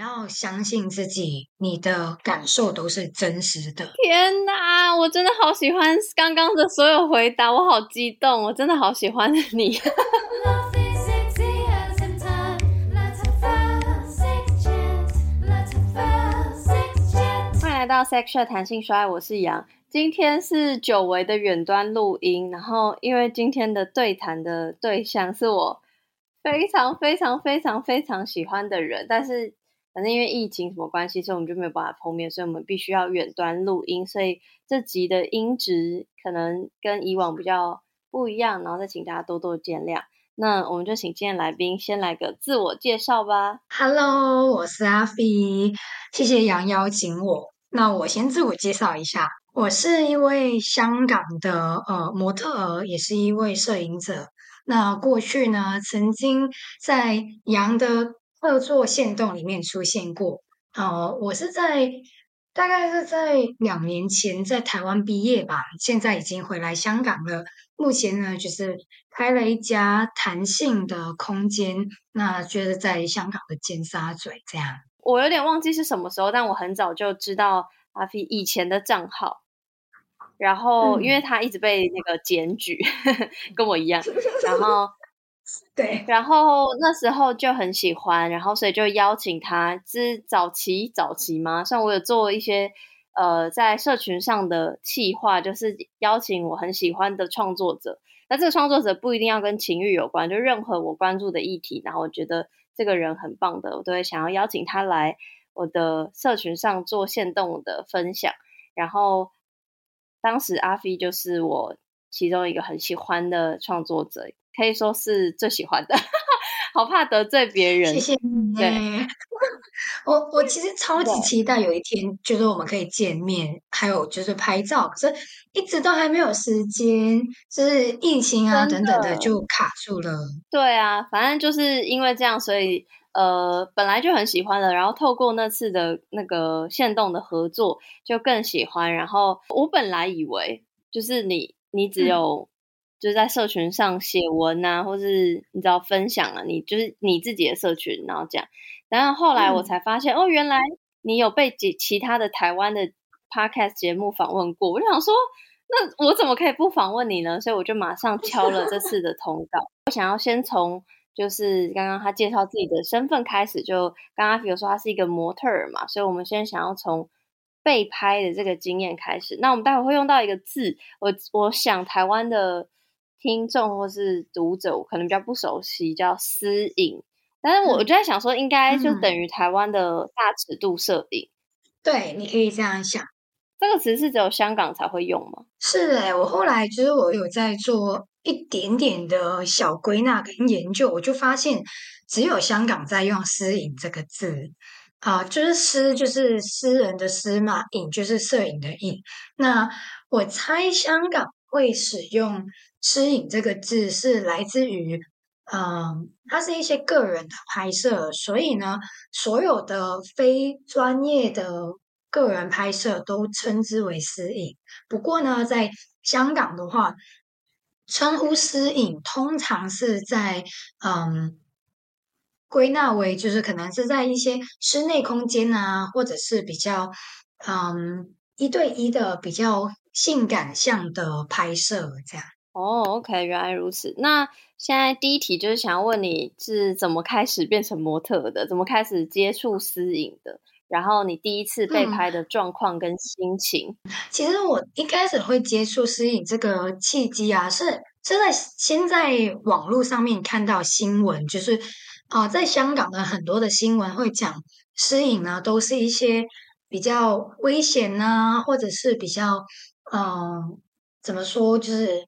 要相信自己，你的感受都是真实的。天哪，我真的好喜欢刚刚的所有回答，我好激动，我真的好喜欢 你。欢迎来到 Sexual 弹性说爱，我是杨。今天是久违的远端录音，然后因为今天的对谈的对象是我。非常非常非常非常喜欢的人，但是反正因为疫情什么关系，所以我们就没有办法碰面，所以我们必须要远端录音，所以这集的音质可能跟以往比较不一样，然后再请大家多多见谅。那我们就请今天来宾先来个自我介绍吧。Hello，我是阿飞，谢谢杨邀请我。那我先自我介绍一下，我是一位香港的呃模特儿，也是一位摄影者。那过去呢，曾经在杨的合作线动里面出现过。哦，我是在大概是在两年前在台湾毕业吧，现在已经回来香港了。目前呢，就是开了一家弹性的空间，那就是在香港的尖沙咀这样。我有点忘记是什么时候，但我很早就知道阿飞以前的账号。然后，因为他一直被那个检举，跟我一样。然后，对，然后那时候就很喜欢，然后所以就邀请他，是早期早期吗？像我有做一些呃，在社群上的企划，就是邀请我很喜欢的创作者。那这个创作者不一定要跟情欲有关，就任何我关注的议题，然后我觉得这个人很棒的，我都会想要邀请他来我的社群上做线动的分享，然后。当时阿飞就是我其中一个很喜欢的创作者，可以说是最喜欢的，好怕得罪别人。谢谢你。对，我我其实超级期待有一天，就是我们可以见面，还有就是拍照，可是一直都还没有时间，就是疫情啊等等的就卡住了。对啊，反正就是因为这样，所以。呃，本来就很喜欢的，然后透过那次的那个线动的合作，就更喜欢。然后我本来以为，就是你，你只有就是在社群上写文啊，或是你知道分享啊，你就是你自己的社群，然后这样。然后后来我才发现，哦，原来你有被其其他的台湾的 podcast 节目访问过。我就想说，那我怎么可以不访问你呢？所以我就马上敲了这次的通告。我想要先从。就是刚刚他介绍自己的身份开始，就刚刚比如说他是一个模特儿嘛，所以我们先想要从被拍的这个经验开始。那我们待会会用到一个字，我我想台湾的听众或是读者可能比较不熟悉，叫私影。但是我就在想说，应该就等于台湾的大尺度摄影。对，你可以这样想。这个词是只有香港才会用吗？是哎，我后来其实我有在做。一点点的小归纳跟研究，我就发现只有香港在用“私影”这个字啊，就是“私”就是私人的“私”嘛，“影”就是摄影的“影”。那我猜香港会使用“私影”这个字，是来自于嗯，它是一些个人的拍摄，所以呢，所有的非专业的个人拍摄都称之为“私影”。不过呢，在香港的话，称呼私隐通常是在嗯归纳为就是可能是在一些室内空间啊，或者是比较嗯一对一的比较性感向的拍摄这样。哦，OK，原来如此。那现在第一题就是想要问你是怎么开始变成模特的，怎么开始接触私影的？然后你第一次被拍的状况跟心情，其实我一开始会接触私影这个契机啊，是是在先在网络上面看到新闻，就是啊，在香港的很多的新闻会讲私影呢，都是一些比较危险呐，或者是比较嗯，怎么说，就是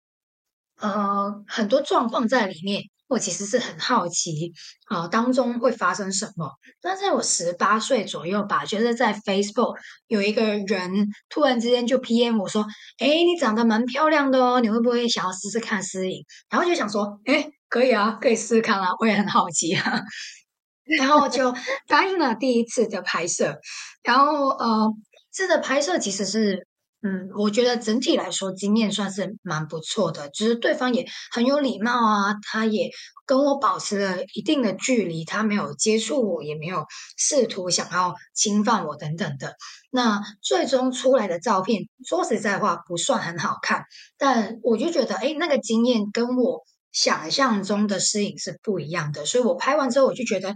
呃，很多状况在里面。我其实是很好奇，啊，当中会发生什么？那在我十八岁左右吧，就是在 Facebook 有一个人突然之间就 PM 我说：“哎，你长得蛮漂亮的哦，你会不会想要试试看私影？”然后就想说：“哎，可以啊，可以试试看啊，我也很好奇啊。”然后就答应了第一次的拍摄。然后呃，这个拍摄其实是嗯，我觉得整体来说经验算是蛮不错的，就是对方也很有礼貌啊，他也跟我保持了一定的距离，他没有接触我，也没有试图想要侵犯我等等的。那最终出来的照片，说实在话不算很好看，但我就觉得，哎，那个经验跟我想象中的摄影是不一样的，所以我拍完之后我就觉得，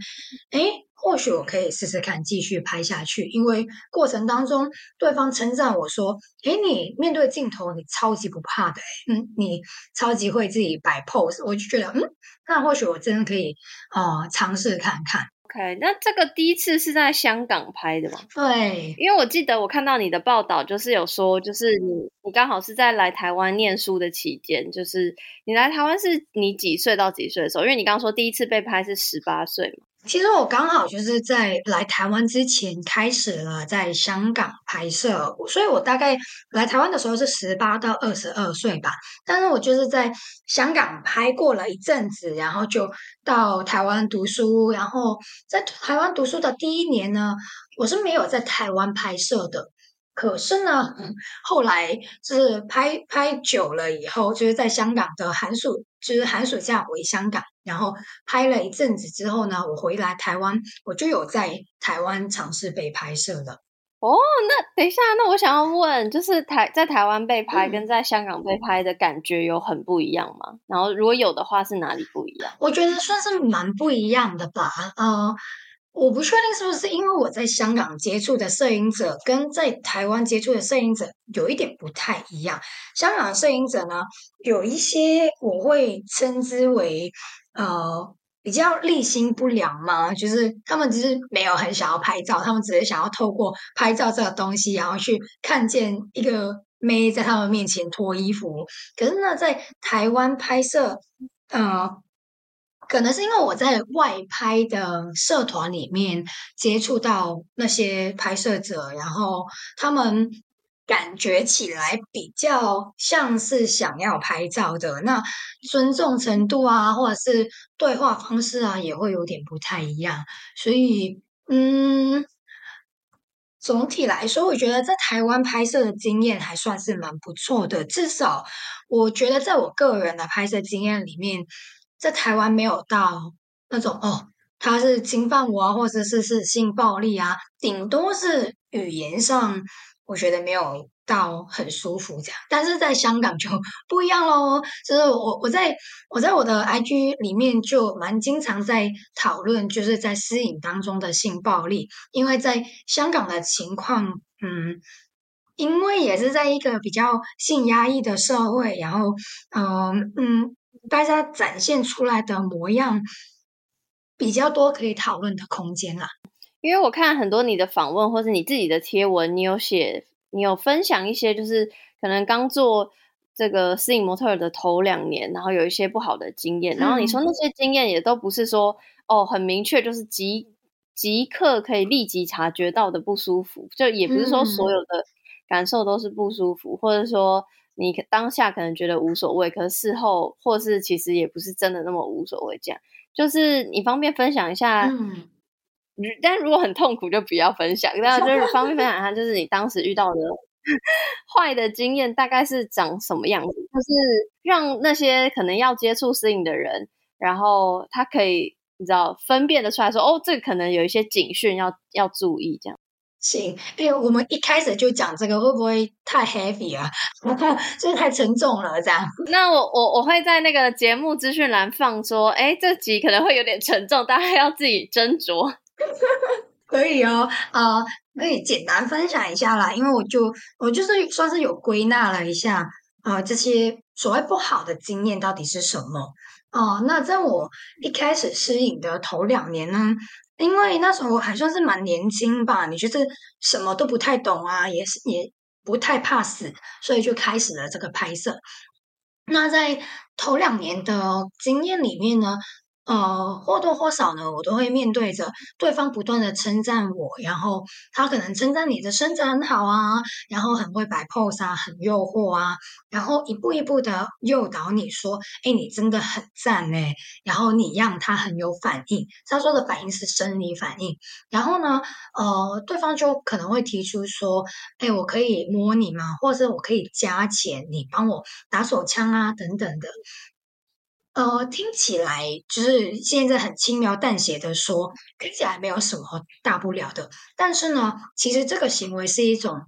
哎。或许我可以试试看继续拍下去，因为过程当中对方称赞我说：“诶，你面对镜头你超级不怕的，嗯，你超级会自己摆 pose。”我就觉得，嗯，那或许我真的可以啊尝试看看。OK，那这个第一次是在香港拍的吗？对，因为我记得我看到你的报道，就是有说，就是你你刚好是在来台湾念书的期间，就是你来台湾是你几岁到几岁的时候？因为你刚刚说第一次被拍是十八岁嘛。其实我刚好就是在来台湾之前开始了在香港拍摄，所以我大概来台湾的时候是十八到二十二岁吧。但是我就是在香港拍过了一阵子，然后就到台湾读书。然后在台湾读书的第一年呢，我是没有在台湾拍摄的。可是呢，后来是拍拍久了以后，就是在香港的寒暑，就是寒暑假回香港，然后拍了一阵子之后呢，我回来台湾，我就有在台湾尝试被拍摄了。哦，那等一下，那我想要问，就是台在台湾被拍跟在香港被拍的感觉有很不一样吗？然后如果有的话，是哪里不一样？我觉得算是蛮不一样的吧，呃。我不确定是不是因为我在香港接触的摄影者跟在台湾接触的摄影者有一点不太一样。香港的摄影者呢，有一些我会称之为呃比较立心不良嘛，就是他们只是没有很想要拍照，他们只是想要透过拍照这个东西，然后去看见一个妹在他们面前脱衣服。可是呢，在台湾拍摄，呃。可能是因为我在外拍的社团里面接触到那些拍摄者，然后他们感觉起来比较像是想要拍照的，那尊重程度啊，或者是对话方式啊，也会有点不太一样。所以，嗯，总体来说，我觉得在台湾拍摄的经验还算是蛮不错的，至少我觉得在我个人的拍摄经验里面。在台湾没有到那种哦，他是侵犯我啊，或者是是性暴力啊，顶多是语言上，我觉得没有到很舒服这样。但是在香港就 不一样喽，就是我我在我在我的 IG 里面就蛮经常在讨论，就是在私隐当中的性暴力，因为在香港的情况，嗯，因为也是在一个比较性压抑的社会，然后嗯嗯。大家展现出来的模样比较多，可以讨论的空间啦。因为我看很多你的访问或是你自己的贴文，你有写，你有分享一些，就是可能刚做这个私影模特的头两年，然后有一些不好的经验。然后你说那些经验也都不是说哦很明确，就是即即刻可以立即察觉到的不舒服，就也不是说所有的感受都是不舒服，或者说。你当下可能觉得无所谓，可是事后或是其实也不是真的那么无所谓。这样就是你方便分享一下，嗯，但如果很痛苦就不要分享。那就是方便分享一下，就是你当时遇到的 坏的经验大概是长什么样子？就是让那些可能要接触摄影的人，然后他可以你知道分辨的出来说，哦，这可能有一些警讯要要注意这样。行，哎，我们一开始就讲这个，会不会太 heavy 啊？就是太沉重了，这样。那我我我会在那个节目资讯栏放说，哎，这集可能会有点沉重，大家要自己斟酌。可以哦，啊，可以简单分享一下啦，因为我就我就是算是有归纳了一下啊，这些所谓不好的经验到底是什么哦。那在我一开始适应的头两年呢。因为那时候还算是蛮年轻吧，你就是什么都不太懂啊，也是也不太怕死，所以就开始了这个拍摄。那在头两年的经验里面呢，呃，或多或少呢，我都会面对着对方不断的称赞我，然后他可能称赞你的身材很好啊，然后很会摆 pose 啊，很诱惑啊，然后一步一步的诱导你说，哎，你真的很赞哎，然后你让他很有反应，他说的反应是生理反应，然后呢，呃，对方就可能会提出说，哎，我可以摸你吗？或者我可以加钱，你帮我打手枪啊，等等的。呃，听起来就是现在很轻描淡写的说，听起来没有什么大不了的。但是呢，其实这个行为是一种，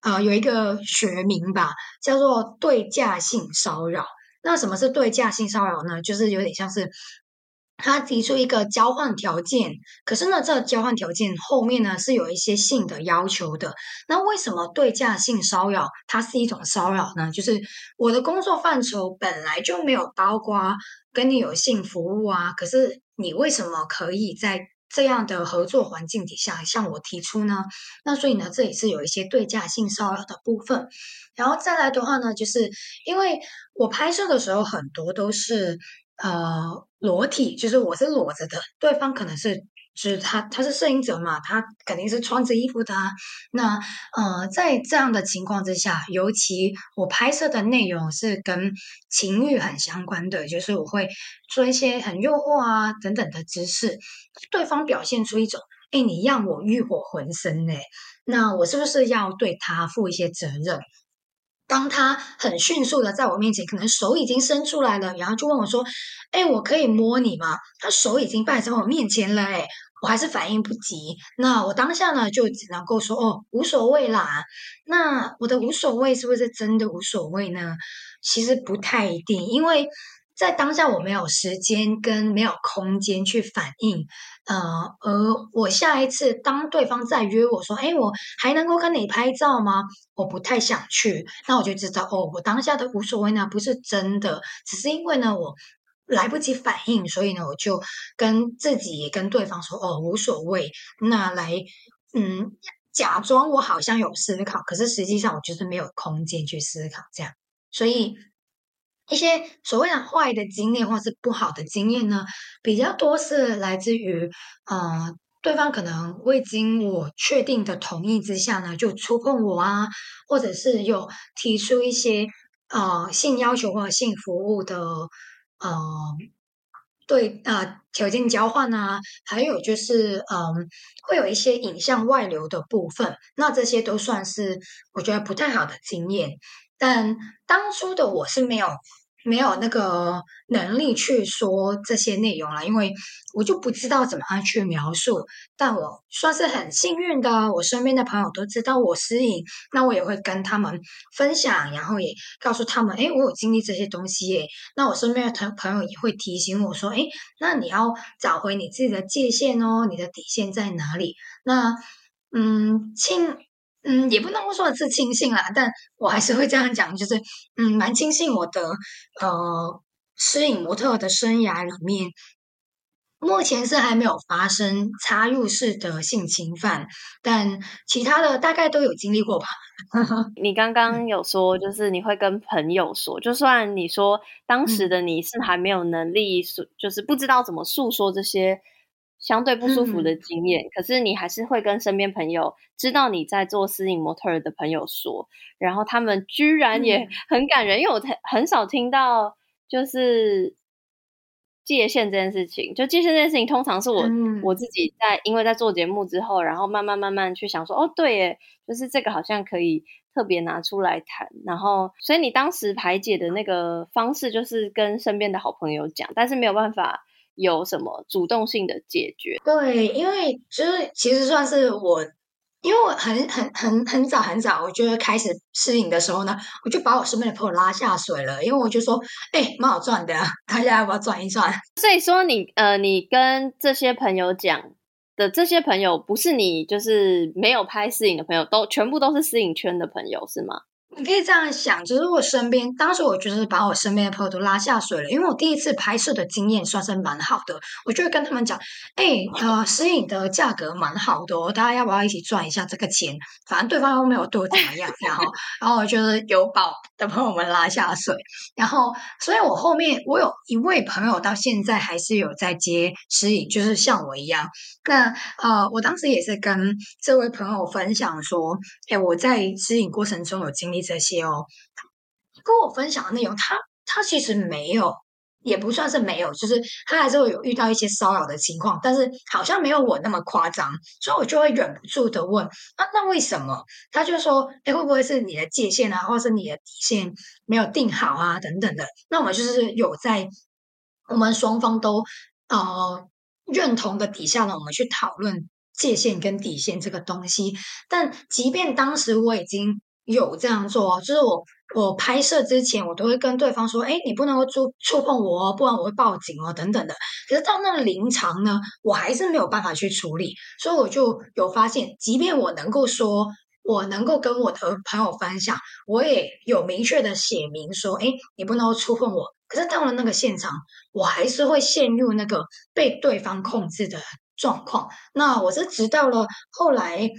呃，有一个学名吧，叫做对价性骚扰。那什么是对价性骚扰呢？就是有点像是。他提出一个交换条件，可是呢，这交换条件后面呢是有一些性的要求的。那为什么对价性骚扰它是一种骚扰呢？就是我的工作范畴本来就没有包括跟你有性服务啊，可是你为什么可以在这样的合作环境底下向我提出呢？那所以呢，这也是有一些对价性骚扰的部分。然后再来的话呢，就是因为我拍摄的时候很多都是。呃，裸体就是我是裸着的，对方可能是就是他他是摄影者嘛，他肯定是穿着衣服的。那呃，在这样的情况之下，尤其我拍摄的内容是跟情欲很相关的，就是我会做一些很诱惑啊等等的姿势，对方表现出一种哎，你让我欲火焚身呢，那我是不是要对他负一些责任？当他很迅速的在我面前，可能手已经伸出来了，然后就问我说：“哎，我可以摸你吗？”他手已经摆在我面前了，哎，我还是反应不及。那我当下呢，就只能够说：“哦，无所谓啦。”那我的无所谓是不是真的无所谓呢？其实不太一定，因为。在当下，我没有时间跟没有空间去反应，呃，而我下一次当对方再约我说，哎，我还能够跟你拍照吗？我不太想去，那我就知道，哦，我当下的无所谓呢，不是真的，只是因为呢，我来不及反应，所以呢，我就跟自己也跟对方说，哦，无所谓，那来，嗯，假装我好像有思考，可是实际上我就是没有空间去思考，这样，所以。一些所谓的坏的经验或是不好的经验呢，比较多是来自于，呃，对方可能未经我确定的同意之下呢，就触碰我啊，或者是有提出一些呃性要求或者性服务的，呃，对呃条件交换啊，还有就是嗯，会有一些影像外流的部分，那这些都算是我觉得不太好的经验。但当初的我是没有没有那个能力去说这些内容了，因为我就不知道怎么样去描述。但我算是很幸运的，我身边的朋友都知道我失影，那我也会跟他们分享，然后也告诉他们，哎，我有经历这些东西耶。那我身边的朋朋友也会提醒我说，哎，那你要找回你自己的界限哦，你的底线在哪里？那嗯，庆。嗯，也不能说是庆幸啦，但我还是会这样讲，就是嗯，蛮庆幸我的呃，摄影模特的生涯里面，目前是还没有发生插入式的性侵犯，但其他的大概都有经历过吧。你刚刚有说，就是你会跟朋友说，就算你说当时的你是还没有能力诉，就是不知道怎么诉说这些。相对不舒服的经验，可是你还是会跟身边朋友知道你在做私影模特儿的朋友说，然后他们居然也很感人，因为我很很少听到就是界限这件事情。就界限这件事情，通常是我我自己在因为在做节目之后，然后慢慢慢慢去想说，哦，对耶，就是这个好像可以特别拿出来谈。然后，所以你当时排解的那个方式，就是跟身边的好朋友讲，但是没有办法。有什么主动性的解决？对，因为就是其实算是我，因为我很很很很早很早，我就开始适应的时候呢，我就把我身边的朋友拉下水了，因为我就说，哎，蛮好赚的，大家要不要赚一赚？所以说，你呃，你跟这些朋友讲的这些朋友，不是你就是没有拍摄影的朋友，都全部都是摄影圈的朋友，是吗？你可以这样想，就是我身边当时我就是把我身边的朋友都拉下水了，因为我第一次拍摄的经验算是蛮好的，我就会跟他们讲，哎，呃，摄影的价格蛮好的，大家要不要一起赚一下这个钱？反正对方又没有对我怎么样，然后，然后我就是有宝的朋友们拉下水，然后，所以我后面我有一位朋友到现在还是有在接摄影，就是像我一样。那呃，我当时也是跟这位朋友分享说，哎，我在指引过程中有经历。这些哦，跟我分享的内容，他他其实没有，也不算是没有，就是他还是会有遇到一些骚扰的情况，但是好像没有我那么夸张，所以我就会忍不住的问，啊，那为什么？他就说，哎，会不会是你的界限啊，或是你的底线没有定好啊，等等的？那我们就是有在我们双方都呃认同的底下呢，我们去讨论界限跟底线这个东西。但即便当时我已经。有这样做，就是我我拍摄之前，我都会跟对方说：“哎，你不能够触触碰我哦，不然我会报警哦，等等的。”可是到那个临场呢，我还是没有办法去处理，所以我就有发现，即便我能够说，我能够跟我的朋友分享，我也有明确的写明说：“哎，你不能够触碰我。”可是到了那个现场，我还是会陷入那个被对方控制的状况。那我是直到了后来。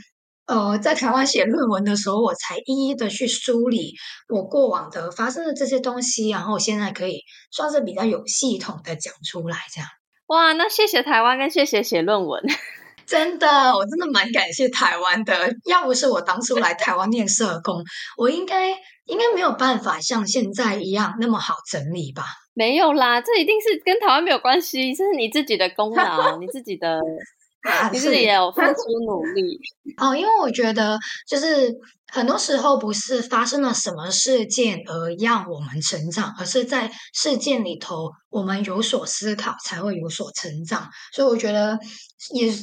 呃，在台湾写论文的时候，我才一一的去梳理我过往的发生的这些东西，然后现在可以算是比较有系统的讲出来，这样。哇，那谢谢台湾，跟谢谢写论文，真的，我真的蛮感谢台湾的。要不是我当初来台湾念社工，我应该应该没有办法像现在一样那么好整理吧？没有啦，这一定是跟台湾没有关系，这是你自己的功劳，你自己的。你自己也有付出努力 哦，因为我觉得就是很多时候不是发生了什么事件而让我们成长，而是在事件里头我们有所思考才会有所成长。所以我觉得也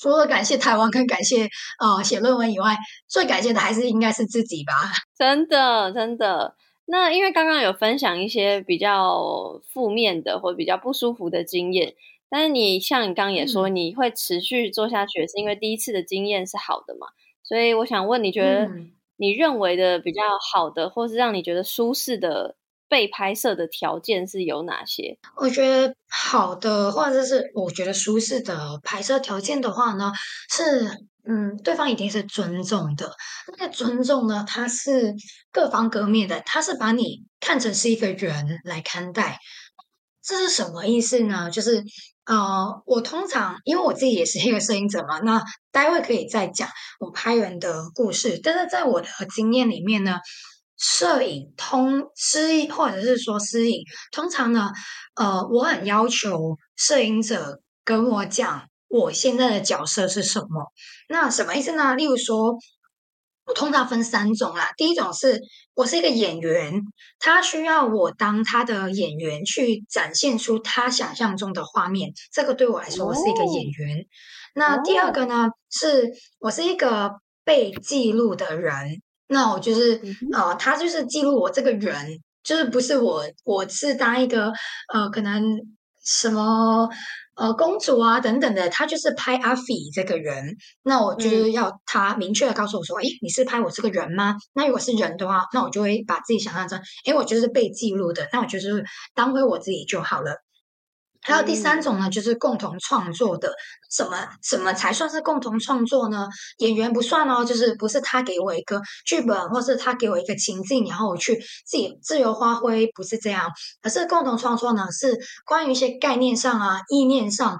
除了感谢台湾跟感谢呃写论文以外，最感谢的还是应该是自己吧。真的真的，那因为刚刚有分享一些比较负面的或比较不舒服的经验。但是你像你刚刚也说，你会持续做下去，是因为第一次的经验是好的嘛？所以我想问，你觉得你认为的比较好的，或是让你觉得舒适的被拍摄的条件是有哪些？我觉得好的，或者是我觉得舒适的拍摄条件的话呢，是嗯，对方一定是尊重的。那个尊重呢，它是各方各面的，它是把你看成是一个人来看待。这是什么意思呢？就是。呃，我通常因为我自己也是一个摄影者嘛，那待会可以再讲我拍人的故事。但是在我的经验里面呢，摄影通私或者是说私影，通常呢，呃，我很要求摄影者跟我讲我现在的角色是什么。那什么意思呢？例如说。我通常分三种啦。第一种是我是一个演员，他需要我当他的演员去展现出他想象中的画面，这个对我来说我是一个演员。那第二个呢，是我是一个被记录的人，那我就是呃，他就是记录我这个人，就是不是我，我是当一个呃，可能什么。呃，公主啊，等等的，他就是拍阿飞这个人，那我就是要他明确的告诉我说，哎，你是拍我这个人吗？那如果是人的话，那我就会把自己想象成，哎，我就是被记录的，那我就是当回我自己就好了。还有第三种呢，就是共同创作的，什么什么才算是共同创作呢？演员不算哦，就是不是他给我一个剧本，或是他给我一个情境，然后我去自己自由发挥，不是这样。而是共同创作呢，是关于一些概念上啊、意念上，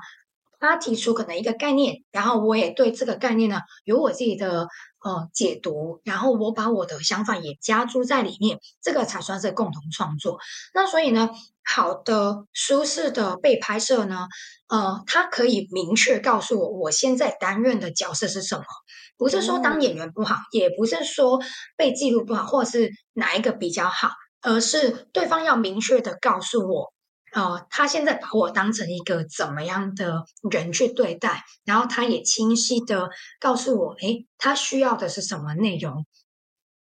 他提出可能一个概念，然后我也对这个概念呢有我自己的。呃，解读，然后我把我的想法也加注在里面，这个才算是共同创作。那所以呢，好的、舒适的被拍摄呢，呃，它可以明确告诉我我现在担任的角色是什么，不是说当演员不好，也不是说被记录不好，或是哪一个比较好，而是对方要明确的告诉我。哦，他现在把我当成一个怎么样的人去对待？然后他也清晰的告诉我，诶，他需要的是什么内容？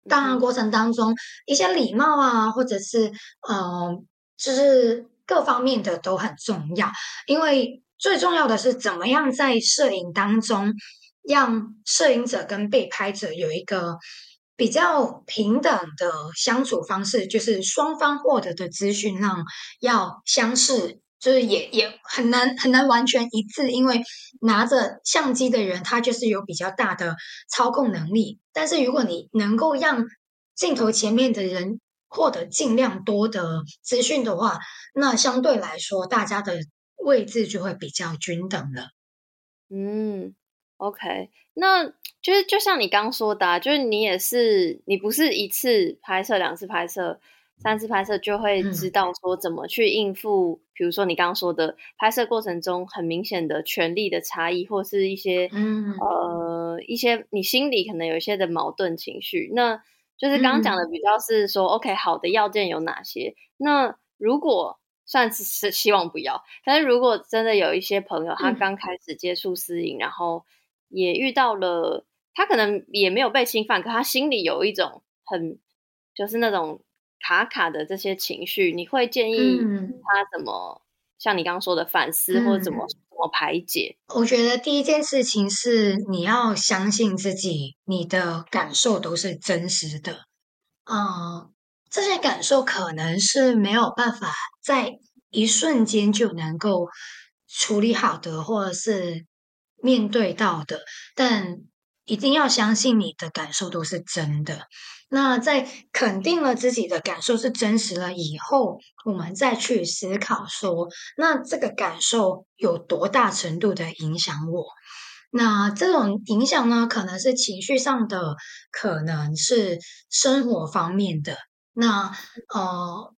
当然，过程当中一些礼貌啊，或者是嗯，就是各方面的都很重要。因为最重要的是怎么样在摄影当中让摄影者跟被拍者有一个比较平等的相处方式，就是双方获得的资讯量要相似，就是也也很难很难完全一致，因为拿着相机的人他就是有比较大的操控能力，但是如果你能够让镜头前面的人获得尽量多的资讯的话，那相对来说大家的位置就会比较均等了。嗯。OK，那就是就像你刚说的，啊就是你也是，你不是一次拍摄、两次拍摄、三次拍摄就会知道说怎么去应付，比如说你刚刚说的拍摄过程中很明显的权力的差异，或是一些呃一些你心里可能有一些的矛盾情绪。那就是刚刚讲的比较是说，OK，好的要件有哪些？那如果算是是希望不要，但是如果真的有一些朋友他刚开始接触私影，然后也遇到了，他可能也没有被侵犯，可他心里有一种很就是那种卡卡的这些情绪，你会建议他怎么像你刚刚说的反思，或者怎么怎么排解？我觉得第一件事情是你要相信自己，你的感受都是真实的。嗯，这些感受可能是没有办法在一瞬间就能够处理好的，或者是。面对到的，但一定要相信你的感受都是真的。那在肯定了自己的感受是真实了以后，我们再去思考说，那这个感受有多大程度的影响我？那这种影响呢，可能是情绪上的，可能是生活方面的。那呃，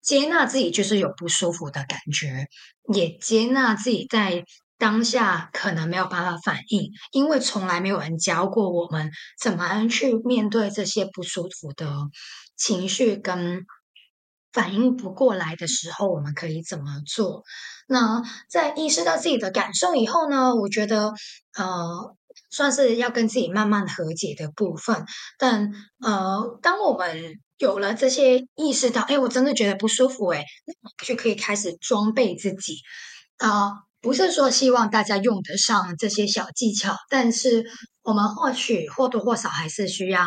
接纳自己就是有不舒服的感觉，也接纳自己在。当下可能没有办法反应，因为从来没有人教过我们怎么去面对这些不舒服的情绪跟反应不过来的时候，我们可以怎么做？那在意识到自己的感受以后呢？我觉得呃，算是要跟自己慢慢和解的部分。但呃，当我们有了这些意识到，哎，我真的觉得不舒服，哎，就可以开始装备自己啊。不是说希望大家用得上这些小技巧，但是我们或许或多或少还是需要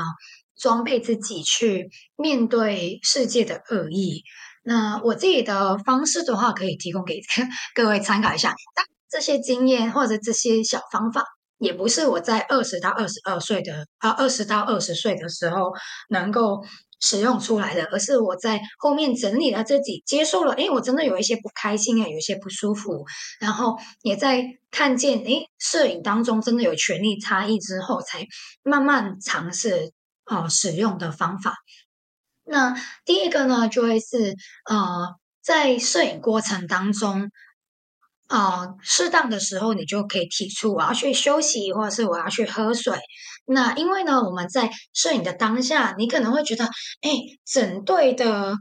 装备自己去面对世界的恶意。那我自己的方式的话，可以提供给 各位参考一下。但这些经验或者这些小方法，也不是我在二十到二十二岁的啊，二十到二十岁的时候能够。使用出来的，而是我在后面整理了自己，接受了，诶，我真的有一些不开心啊，有一些不舒服，然后也在看见，诶，摄影当中真的有权力差异之后，才慢慢尝试呃使用的方法。那第一个呢，就会是呃，在摄影过程当中。啊，适当的时候你就可以提出我要去休息，或者是我要去喝水。那因为呢，我们在摄影的当下，你可能会觉得，哎，整队的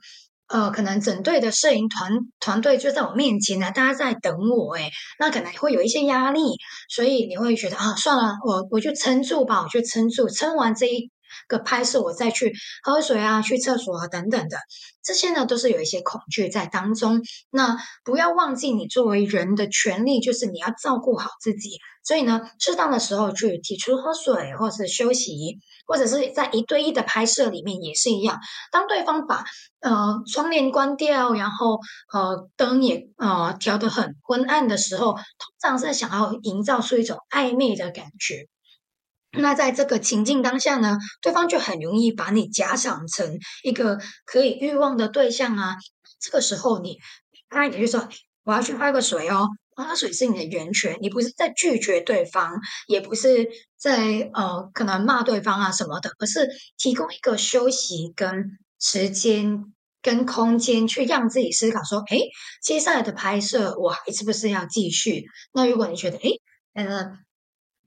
呃，可能整队的摄影团团队就在我面前呢，大家在等我，哎，那可能会有一些压力，所以你会觉得啊，算了，我我就撑住吧，我就撑住，撑完这一。个拍摄，我再去喝水啊，去厕所啊，等等的，这些呢都是有一些恐惧在当中。那不要忘记，你作为人的权利就是你要照顾好自己。所以呢，适当的时候去提出喝水，或是休息，或者是在一对一的拍摄里面也是一样。当对方把呃窗帘关掉，然后呃灯也呃调得很昏暗的时候，通常是想要营造出一种暧昧的感觉。那在这个情境当下呢，对方就很容易把你假想成一个可以欲望的对象啊。这个时候，你他也就说：“我要去喝个水哦，喝水是你的源泉，你不是在拒绝对方，也不是在呃可能骂对方啊什么的，而是提供一个休息跟时间跟空间，去让自己思考说：，哎，接下来的拍摄我还是不是要继续？那如果你觉得，哎，呃。”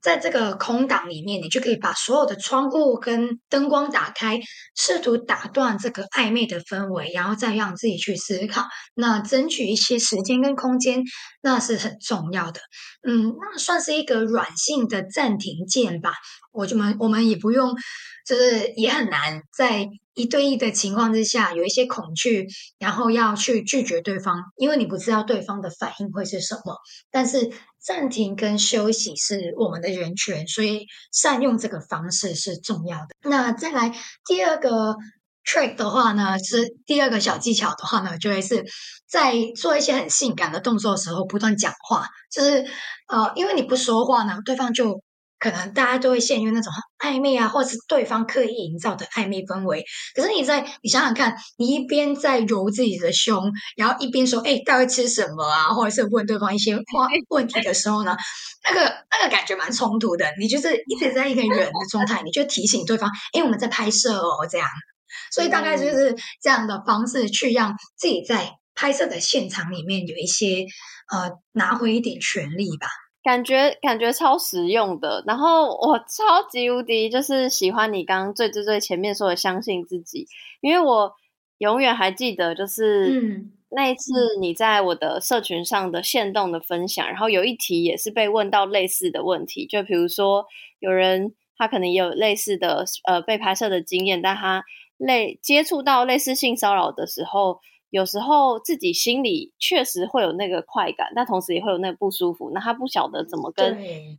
在这个空档里面，你就可以把所有的窗户跟灯光打开，试图打断这个暧昧的氛围，然后再让自己去思考。那争取一些时间跟空间，那是很重要的。嗯，那算是一个软性的暂停键吧。我就们我们也不用，就是也很难在一对一的情况之下，有一些恐惧，然后要去拒绝对方，因为你不知道对方的反应会是什么。但是暂停跟休息是我们的人权，所以善用这个方式是重要的。那再来第二个 trick 的话呢，是第二个小技巧的话呢，就会是在做一些很性感的动作的时候不断讲话，就是呃，因为你不说话呢，对方就。可能大家都会陷入那种暧昧啊，或者是对方刻意营造的暧昧氛围。可是你在，你想想看，你一边在揉自己的胸，然后一边说：“哎，大概吃什么啊？”或者是问对方一些话 问题的时候呢，那个那个感觉蛮冲突的。你就是一直在一个人的状态，你就提醒对方：“哎，我们在拍摄哦。”这样，所以大概就是这样的方式去让自己在拍摄的现场里面有一些呃拿回一点权利吧。感觉感觉超实用的，然后我超级无敌就是喜欢你刚刚最最最前面说的相信自己，因为我永远还记得就是那一次你在我的社群上的线动的分享，然后有一题也是被问到类似的问题，就比如说有人他可能也有类似的呃被拍摄的经验，但他类接触到类似性骚扰的时候。有时候自己心里确实会有那个快感，但同时也会有那个不舒服。那他不晓得怎么跟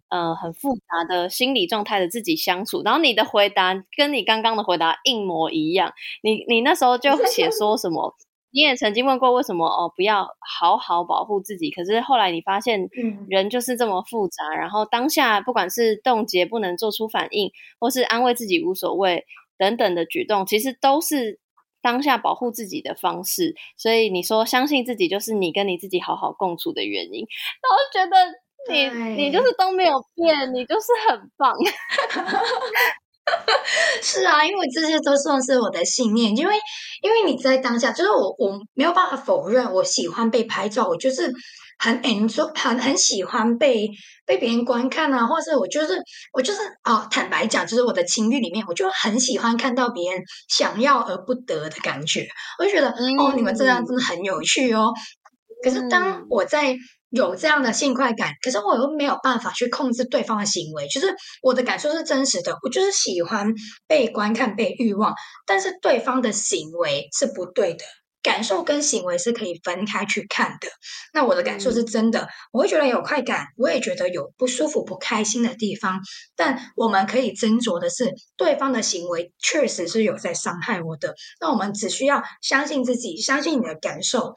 呃很复杂的心理状态的自己相处。然后你的回答跟你刚刚的回答一模一样。你你那时候就 写说什么？你也曾经问过为什么哦不要好好保护自己？可是后来你发现，人就是这么复杂。然后当下不管是冻结不能做出反应，或是安慰自己无所谓等等的举动，其实都是。当下保护自己的方式，所以你说相信自己就是你跟你自己好好共处的原因。然后觉得你你就是都没有变，你就是很棒。是啊，因为这些都算是我的信念。因为因为你在当下，就是我我没有办法否认，我喜欢被拍照，我就是。很 enjoy，很很喜欢被被别人观看啊，或是我就是我就是哦，坦白讲，就是我的情欲里面，我就很喜欢看到别人想要而不得的感觉，我就觉得哦，你们这样真的很有趣哦。可是当我在有这样的性快感，可是我又没有办法去控制对方的行为，就是我的感受是真实的，我就是喜欢被观看、被欲望，但是对方的行为是不对的。感受跟行为是可以分开去看的。那我的感受是真的，我会觉得有快感，我也觉得有不舒服、不开心的地方。但我们可以斟酌的是，对方的行为确实是有在伤害我的。那我们只需要相信自己，相信你的感受，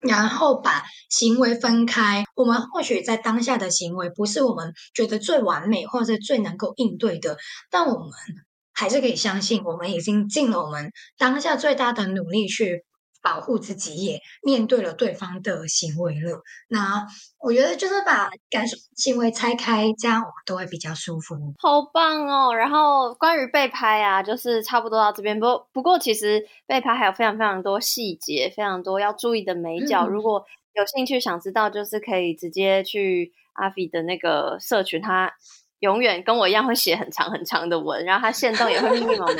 然后把行为分开。我们或许在当下的行为不是我们觉得最完美或者最能够应对的，但我们还是可以相信，我们已经尽了我们当下最大的努力去。保护自己，也面对了对方的行为了。那我觉得就是把感受行为拆开，这样我们都会比较舒服。好棒哦！然后关于被拍啊，就是差不多到这边。不不过，其实被拍还有非常非常多细节，非常多要注意的美角。如果有兴趣想知道，就是可以直接去阿飞的那个社群，他永远跟我一样会写很长很长的文，然后他线动也会密密麻麻。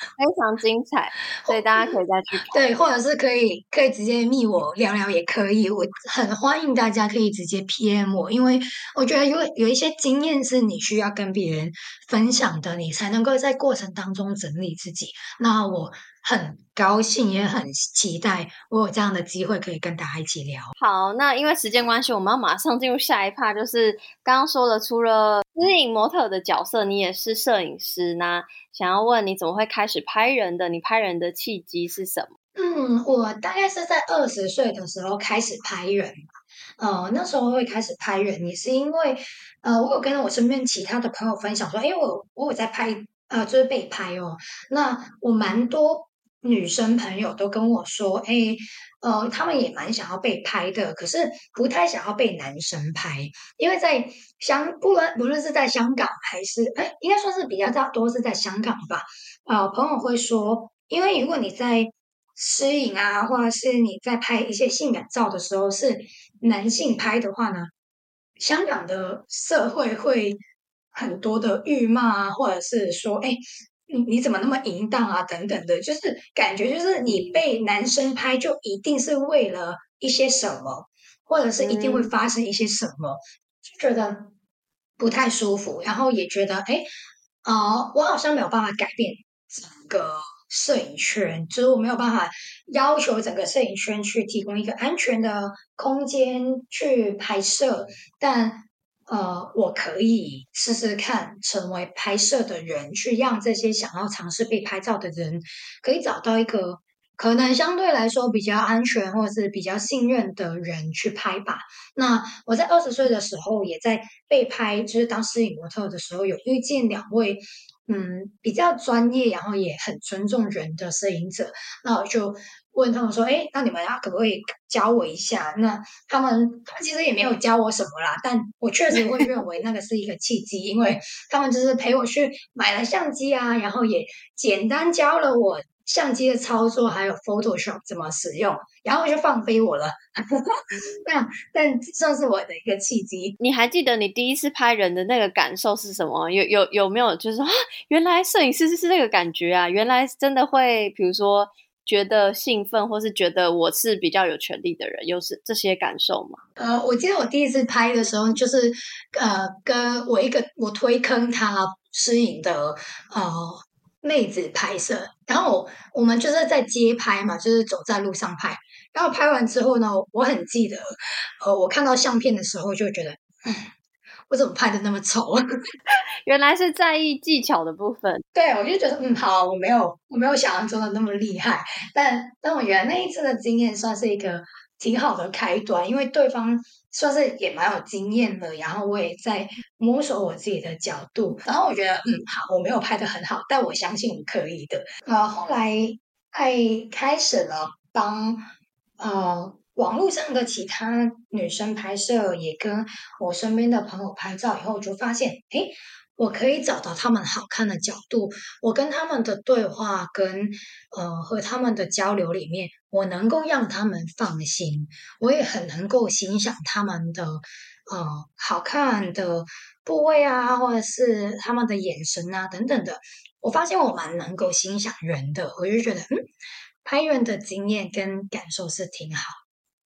非常精彩，所以大家可以再去看。对，或者是可以可以直接密我聊聊也可以，我很欢迎大家可以直接 PM 我，因为我觉得有有一些经验是你需要跟别人分享的，你才能够在过程当中整理自己。那我。很高兴，也很期待我有这样的机会可以跟大家一起聊。好，那因为时间关系，我们要马上进入下一 part，就是刚刚说的，除了摄影模特的角色，你也是摄影师。那想要问你怎么会开始拍人的？你拍人的契机是什么？嗯，我大概是在二十岁的时候开始拍人。呃，那时候会开始拍人，也是因为呃，我有跟我身边其他的朋友分享说，哎，我我有在拍，呃，就是被拍哦。那我蛮多。女生朋友都跟我说：“哎，呃，他们也蛮想要被拍的，可是不太想要被男生拍，因为在香，不论不论是在香港还是，哎，应该算是比较大多是在香港吧。啊，朋友会说，因为如果你在私影啊，或者是你在拍一些性感照的时候是男性拍的话呢，香港的社会会很多的辱骂啊，或者是说，哎。”你你怎么那么淫荡啊？等等的，就是感觉就是你被男生拍，就一定是为了一些什么，或者是一定会发生一些什么，就觉得不太舒服。然后也觉得，哎，哦，我好像没有办法改变整个摄影圈，就是我没有办法要求整个摄影圈去提供一个安全的空间去拍摄，但呃，我可以试试看成为拍摄的人，去让这些想要尝试被拍照的人可以找到一个。可能相对来说比较安全或者是比较信任的人去拍吧。那我在二十岁的时候，也在被拍，就是当摄影模特的时候，有遇见两位嗯比较专业，然后也很尊重人的摄影者。那我就问他们说：“哎，那你们可不可以教我一下？”那他们他们其实也没有教我什么啦，但我确实会认为那个是一个契机，因为他们就是陪我去买了相机啊，然后也简单教了我。相机的操作还有 Photoshop 怎么使用，然后就放飞我了。那但算是我的一个契机。你还记得你第一次拍人的那个感受是什么？有有有没有就是说啊，原来摄影师是是那个感觉啊？原来真的会，比如说觉得兴奋，或是觉得我是比较有权利的人，有是这些感受吗？呃，我记得我第一次拍的时候，就是呃，跟我一个我推坑他摄影的呃。妹子拍摄，然后我们就是在街拍嘛，就是走在路上拍。然后拍完之后呢，我很记得，呃，我看到相片的时候就觉得，嗯，我怎么拍的那么丑？原来是在意技巧的部分。对，我就觉得，嗯，好，我没有，我没有想象中的那么厉害。但但我觉得那一次的经验算是一个。挺好的开端，因为对方算是也蛮有经验的，然后我也在摸索我自己的角度，然后我觉得嗯好，我没有拍的很好，但我相信我可以的。呃，后来爱开始了帮呃网络上的其他女生拍摄，也跟我身边的朋友拍照以后，就发现，诶。我可以找到他们好看的角度，我跟他们的对话跟呃和他们的交流里面，我能够让他们放心，我也很能够欣赏他们的呃好看的部位啊，或者是他们的眼神啊等等的。我发现我蛮能够欣赏人的，我就觉得嗯，拍人的经验跟感受是挺好。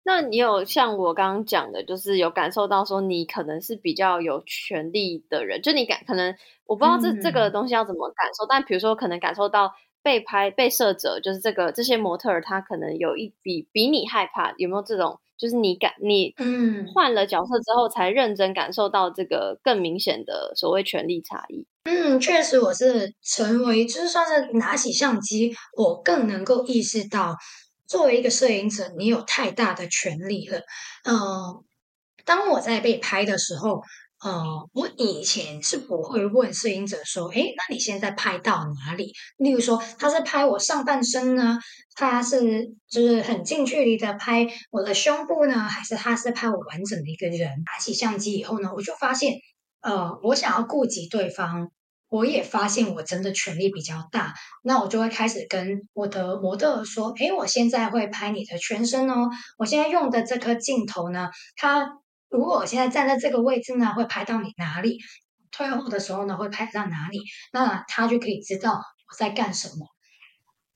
那你有像我刚刚讲的，就是有感受到说你可能是比较有权利的人，就你感可能我不知道这这个东西要怎么感受，但比如说可能感受到被拍被摄者，就是这个这些模特儿他可能有一比比你害怕，有没有这种？就是你感你嗯换了角色之后才认真感受到这个更明显的所谓权力差异。嗯，确实我是成为就是算是拿起相机，我更能够意识到。作为一个摄影者，你有太大的权利了。嗯，当我在被拍的时候，呃，我以前是不会问摄影者说：“哎，那你现在拍到哪里？”例如说，他是拍我上半身呢，他是就是很近距离的拍我的胸部呢，还是他是拍我完整的一个人？拿起相机以后呢，我就发现，呃，我想要顾及对方。我也发现我真的权力比较大，那我就会开始跟我的模特说：“诶，我现在会拍你的全身哦，我现在用的这颗镜头呢，它如果我现在站在这个位置呢，会拍到你哪里？退后的时候呢，会拍到哪里？那他就可以知道我在干什么。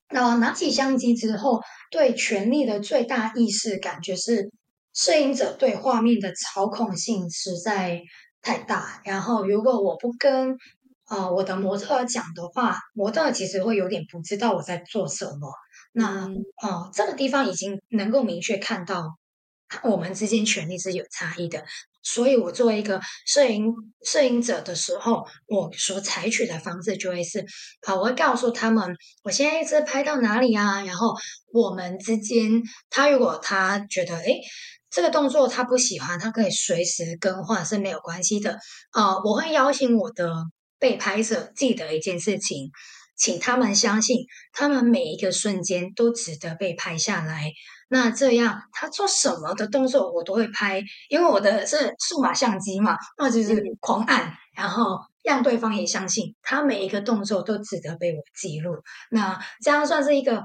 那拿起相机之后，对权力的最大意识感觉是，摄影者对画面的操控性实在太大。然后如果我不跟呃，我的模特讲的话，模特其实会有点不知道我在做什么。那呃，这个地方已经能够明确看到我们之间权利是有差异的。所以我作为一个摄影摄影者的时候，我所采取的方式就会是啊，我会告诉他们我现在是拍到哪里啊，然后我们之间，他如果他觉得诶这个动作他不喜欢，他可以随时更换是没有关系的。呃，我会邀请我的。被拍摄记得一件事情，请他们相信，他们每一个瞬间都值得被拍下来。那这样，他做什么的动作我都会拍，因为我的是数码相机嘛，那就是狂按，然后让对方也相信，他每一个动作都值得被我记录。那这样算是一个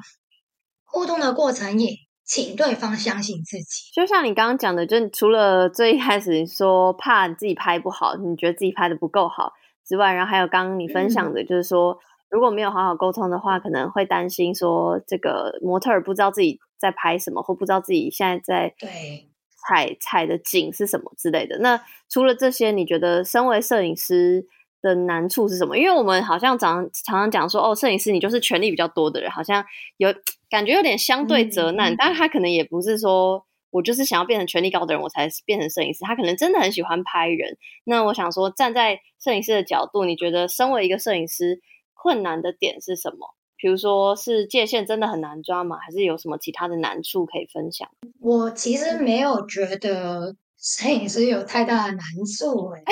互动的过程，也请对方相信自己。就像你刚刚讲的，就除了最一开始说怕自己拍不好，你觉得自己拍的不够好。之外，然后还有刚刚你分享的，就是说如果没有好好沟通的话，可能会担心说这个模特儿不知道自己在拍什么，或不知道自己现在在对踩踩的景是什么之类的。那除了这些，你觉得身为摄影师的难处是什么？因为我们好像常常常讲说，哦，摄影师你就是权力比较多的人，好像有感觉有点相对责难。但是他可能也不是说我就是想要变成权力高的人，我才变成摄影师。他可能真的很喜欢拍人。那我想说，站在摄影师的角度，你觉得身为一个摄影师，困难的点是什么？比如说是界限真的很难抓吗？还是有什么其他的难处可以分享？我其实没有觉得。摄影师有太大的难处哎，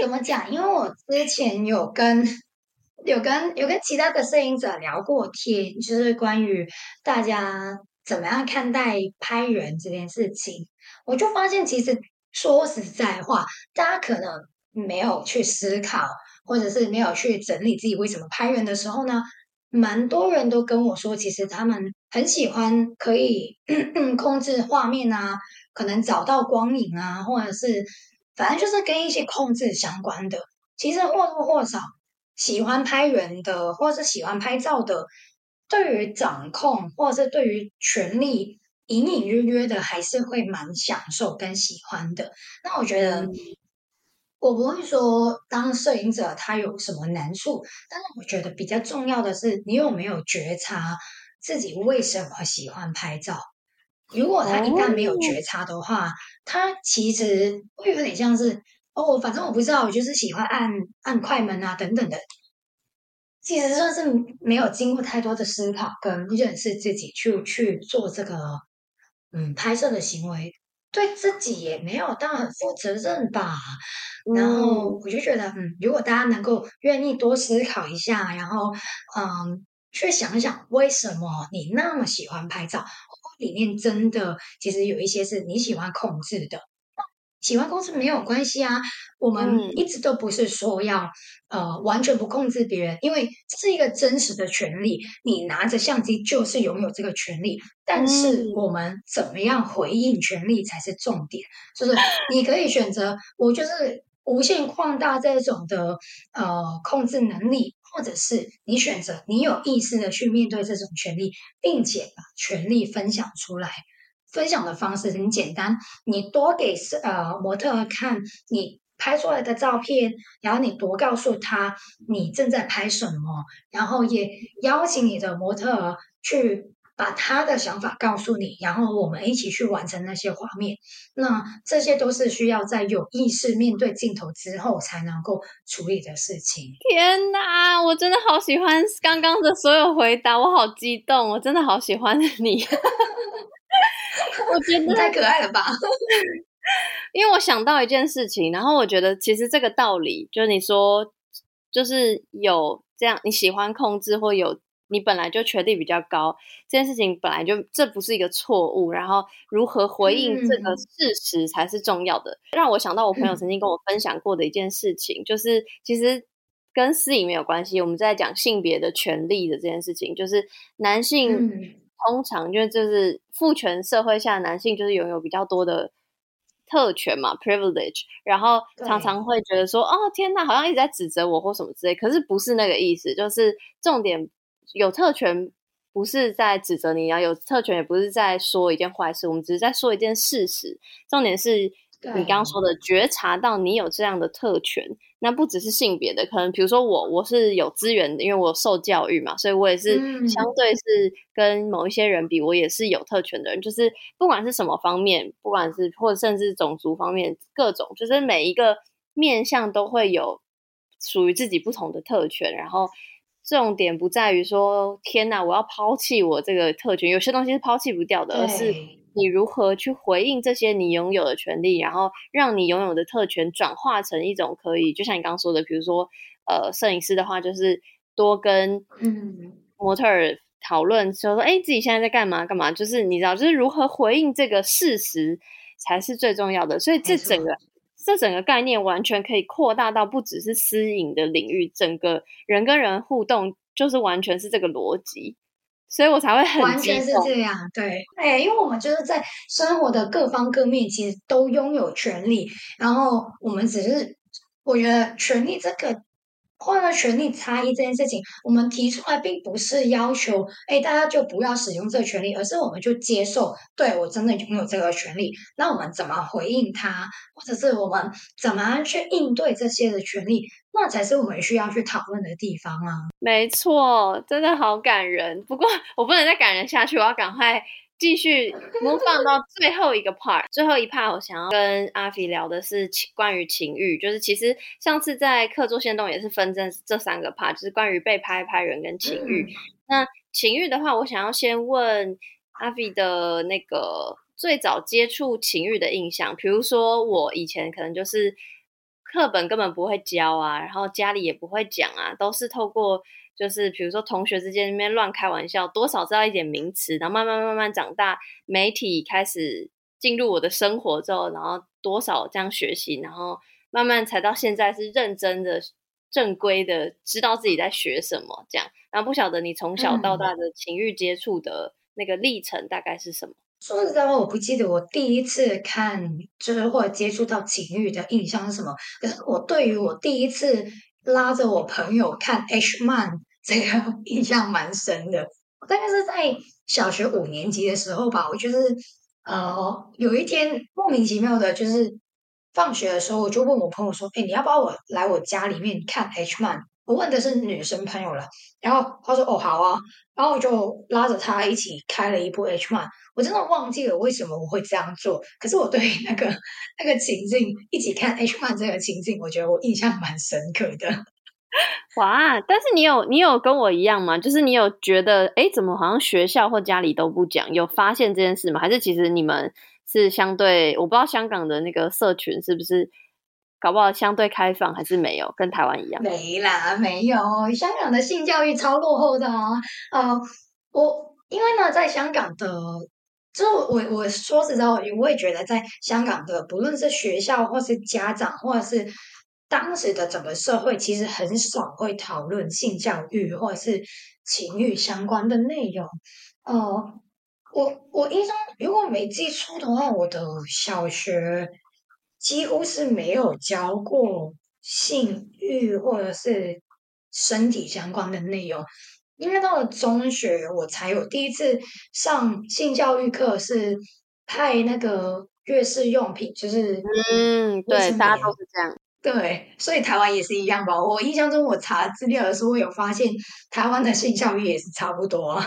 怎么讲？因为我之前有跟有跟有跟其他的摄影者聊过天，就是关于大家怎么样看待拍人这件事情，我就发现其实说实在话，大家可能没有去思考，或者是没有去整理自己为什么拍人的时候呢，蛮多人都跟我说，其实他们很喜欢可以 控制画面啊。可能找到光影啊，或者是反正就是跟一些控制相关的。其实或多或少喜欢拍人的，或者是喜欢拍照的，对于掌控或者是对于权力隐隐约约的，还是会蛮享受跟喜欢的。那我觉得我不会说当摄影者他有什么难处，但是我觉得比较重要的是你有没有觉察自己为什么喜欢拍照。如果他一旦没有觉察的话，他其实会有点像是哦，反正我不知道，我就是喜欢按按快门啊等等的。其实算是没有经过太多的思考跟认识自己，去去做这个嗯拍摄的行为，对自己也没有到很负责任吧。然后我就觉得，嗯，如果大家能够愿意多思考一下，然后嗯，去想想为什么你那么喜欢拍照。里面真的其实有一些是你喜欢控制的，喜欢公司没有关系啊。我们一直都不是说要呃完全不控制别人，因为这是一个真实的权利，你拿着相机就是拥有这个权利。但是我们怎么样回应权利才是重点，就是你可以选择，我就是无限扩大这种的呃控制能力。或者是你选择你有意识的去面对这种权利，并且把权利分享出来。分享的方式很简单，你多给呃模特看你拍出来的照片，然后你多告诉他你正在拍什么，然后也邀请你的模特去。把他的想法告诉你，然后我们一起去完成那些画面。那这些都是需要在有意识面对镜头之后才能够处理的事情。天哪，我真的好喜欢刚刚的所有回答，我好激动，我真的好喜欢 你。我觉得太可爱了吧？因为我想到一件事情，然后我觉得其实这个道理就是你说，就是有这样你喜欢控制或有。你本来就权力比较高，这件事情本来就这不是一个错误，然后如何回应这个事实才是重要的。让我想到我朋友曾经跟我分享过的一件事情，就是其实跟私隐没有关系，我们在讲性别的权利的这件事情，就是男性通常因为就是父权社会下，男性就是拥有比较多的特权嘛，privilege，然后常常会觉得说，哦天呐，好像一直在指责我或什么之类，可是不是那个意思，就是重点。有特权不是在指责你啊，有特权也不是在说一件坏事，我们只是在说一件事实。重点是你刚刚说的觉察到你有这样的特权，那不只是性别的，可能比如说我，我是有资源的，因为我受教育嘛，所以我也是相对是跟某一些人比，我也是有特权的人。就是不管是什么方面，不管是或者甚至种族方面，各种就是每一个面向都会有属于自己不同的特权，然后。重点不在于说天哪，我要抛弃我这个特权，有些东西是抛弃不掉的，而是你如何去回应这些你拥有的权利，然后让你拥有的特权转化成一种可以，就像你刚刚说的，比如说呃，摄影师的话就是多跟模特儿讨论，说说哎，自己现在在干嘛干嘛，就是你知道，就是如何回应这个事实才是最重要的，所以这整个。这整个概念完全可以扩大到不只是私隐的领域，整个人跟人互动就是完全是这个逻辑，所以我才会很完全是这样，对，哎，因为我们就是在生活的各方各面，其实都拥有权利，然后我们只是我觉得权利这个。换了权利差异这件事情，我们提出来并不是要求，哎，大家就不要使用这个权利，而是我们就接受，对我真的拥有这个权利，那我们怎么回应他，或者是我们怎么去应对这些的权利，那才是我们需要去讨论的地方啊。没错，真的好感人。不过我不能再感人下去，我要赶快。继续模仿到 最后一个 part，最后一 part 我想要跟阿飞聊的是关于情欲，就是其实上次在课桌线动也是分这这三个 part，就是关于被拍拍人跟情欲。那情欲的话，我想要先问阿飞的那个最早接触情欲的印象，比如说我以前可能就是课本根本不会教啊，然后家里也不会讲啊，都是透过。就是比如说同学之间那边乱开玩笑，多少知道一点名词，然后慢慢慢慢长大，媒体开始进入我的生活之后，然后多少这样学习，然后慢慢才到现在是认真的、正规的，知道自己在学什么这样。然后不晓得你从小到大的情欲接触的那个历程大概是什么？说实在话，我不记得我第一次看就是或者接触到情欲的印象是什么。可是我对于我第一次。拉着我朋友看 H man，这个 印象蛮深的。大概是在小学五年级的时候吧，我就是呃有一天莫名其妙的，就是放学的时候，我就问我朋友说：“哎，你要不要我来我家里面看 H man？” 我问的是女生朋友了，然后他说：“哦，好啊。”然后我就拉着他一起开了一部 H one，。我真的忘记了为什么我会这样做，可是我对那个 那个情境一起看 H one 这个情境，我觉得我印象蛮深刻的。哇！但是你有你有跟我一样吗？就是你有觉得哎，怎么好像学校或家里都不讲？有发现这件事吗？还是其实你们是相对我不知道香港的那个社群是不是？搞不好相对开放还是没有，跟台湾一样。没啦，没有。香港的性教育超落后的啊！呃，我因为呢，在香港的，就我我说实在话，我也觉得在香港的，不论是学校或是家长，或者是当时的整个社会，其实很少会讨论性教育或者是情欲相关的内容。呃，我我印象如果没记错的话，我的小学。几乎是没有教过性欲或者是身体相关的内容，因为到了中学，我才有第一次上性教育课，是派那个月事用品，就是嗯，对，大家都是这样，对，所以台湾也是一样吧。我印象中，我查资料的时候有发现，台湾的性教育也是差不多。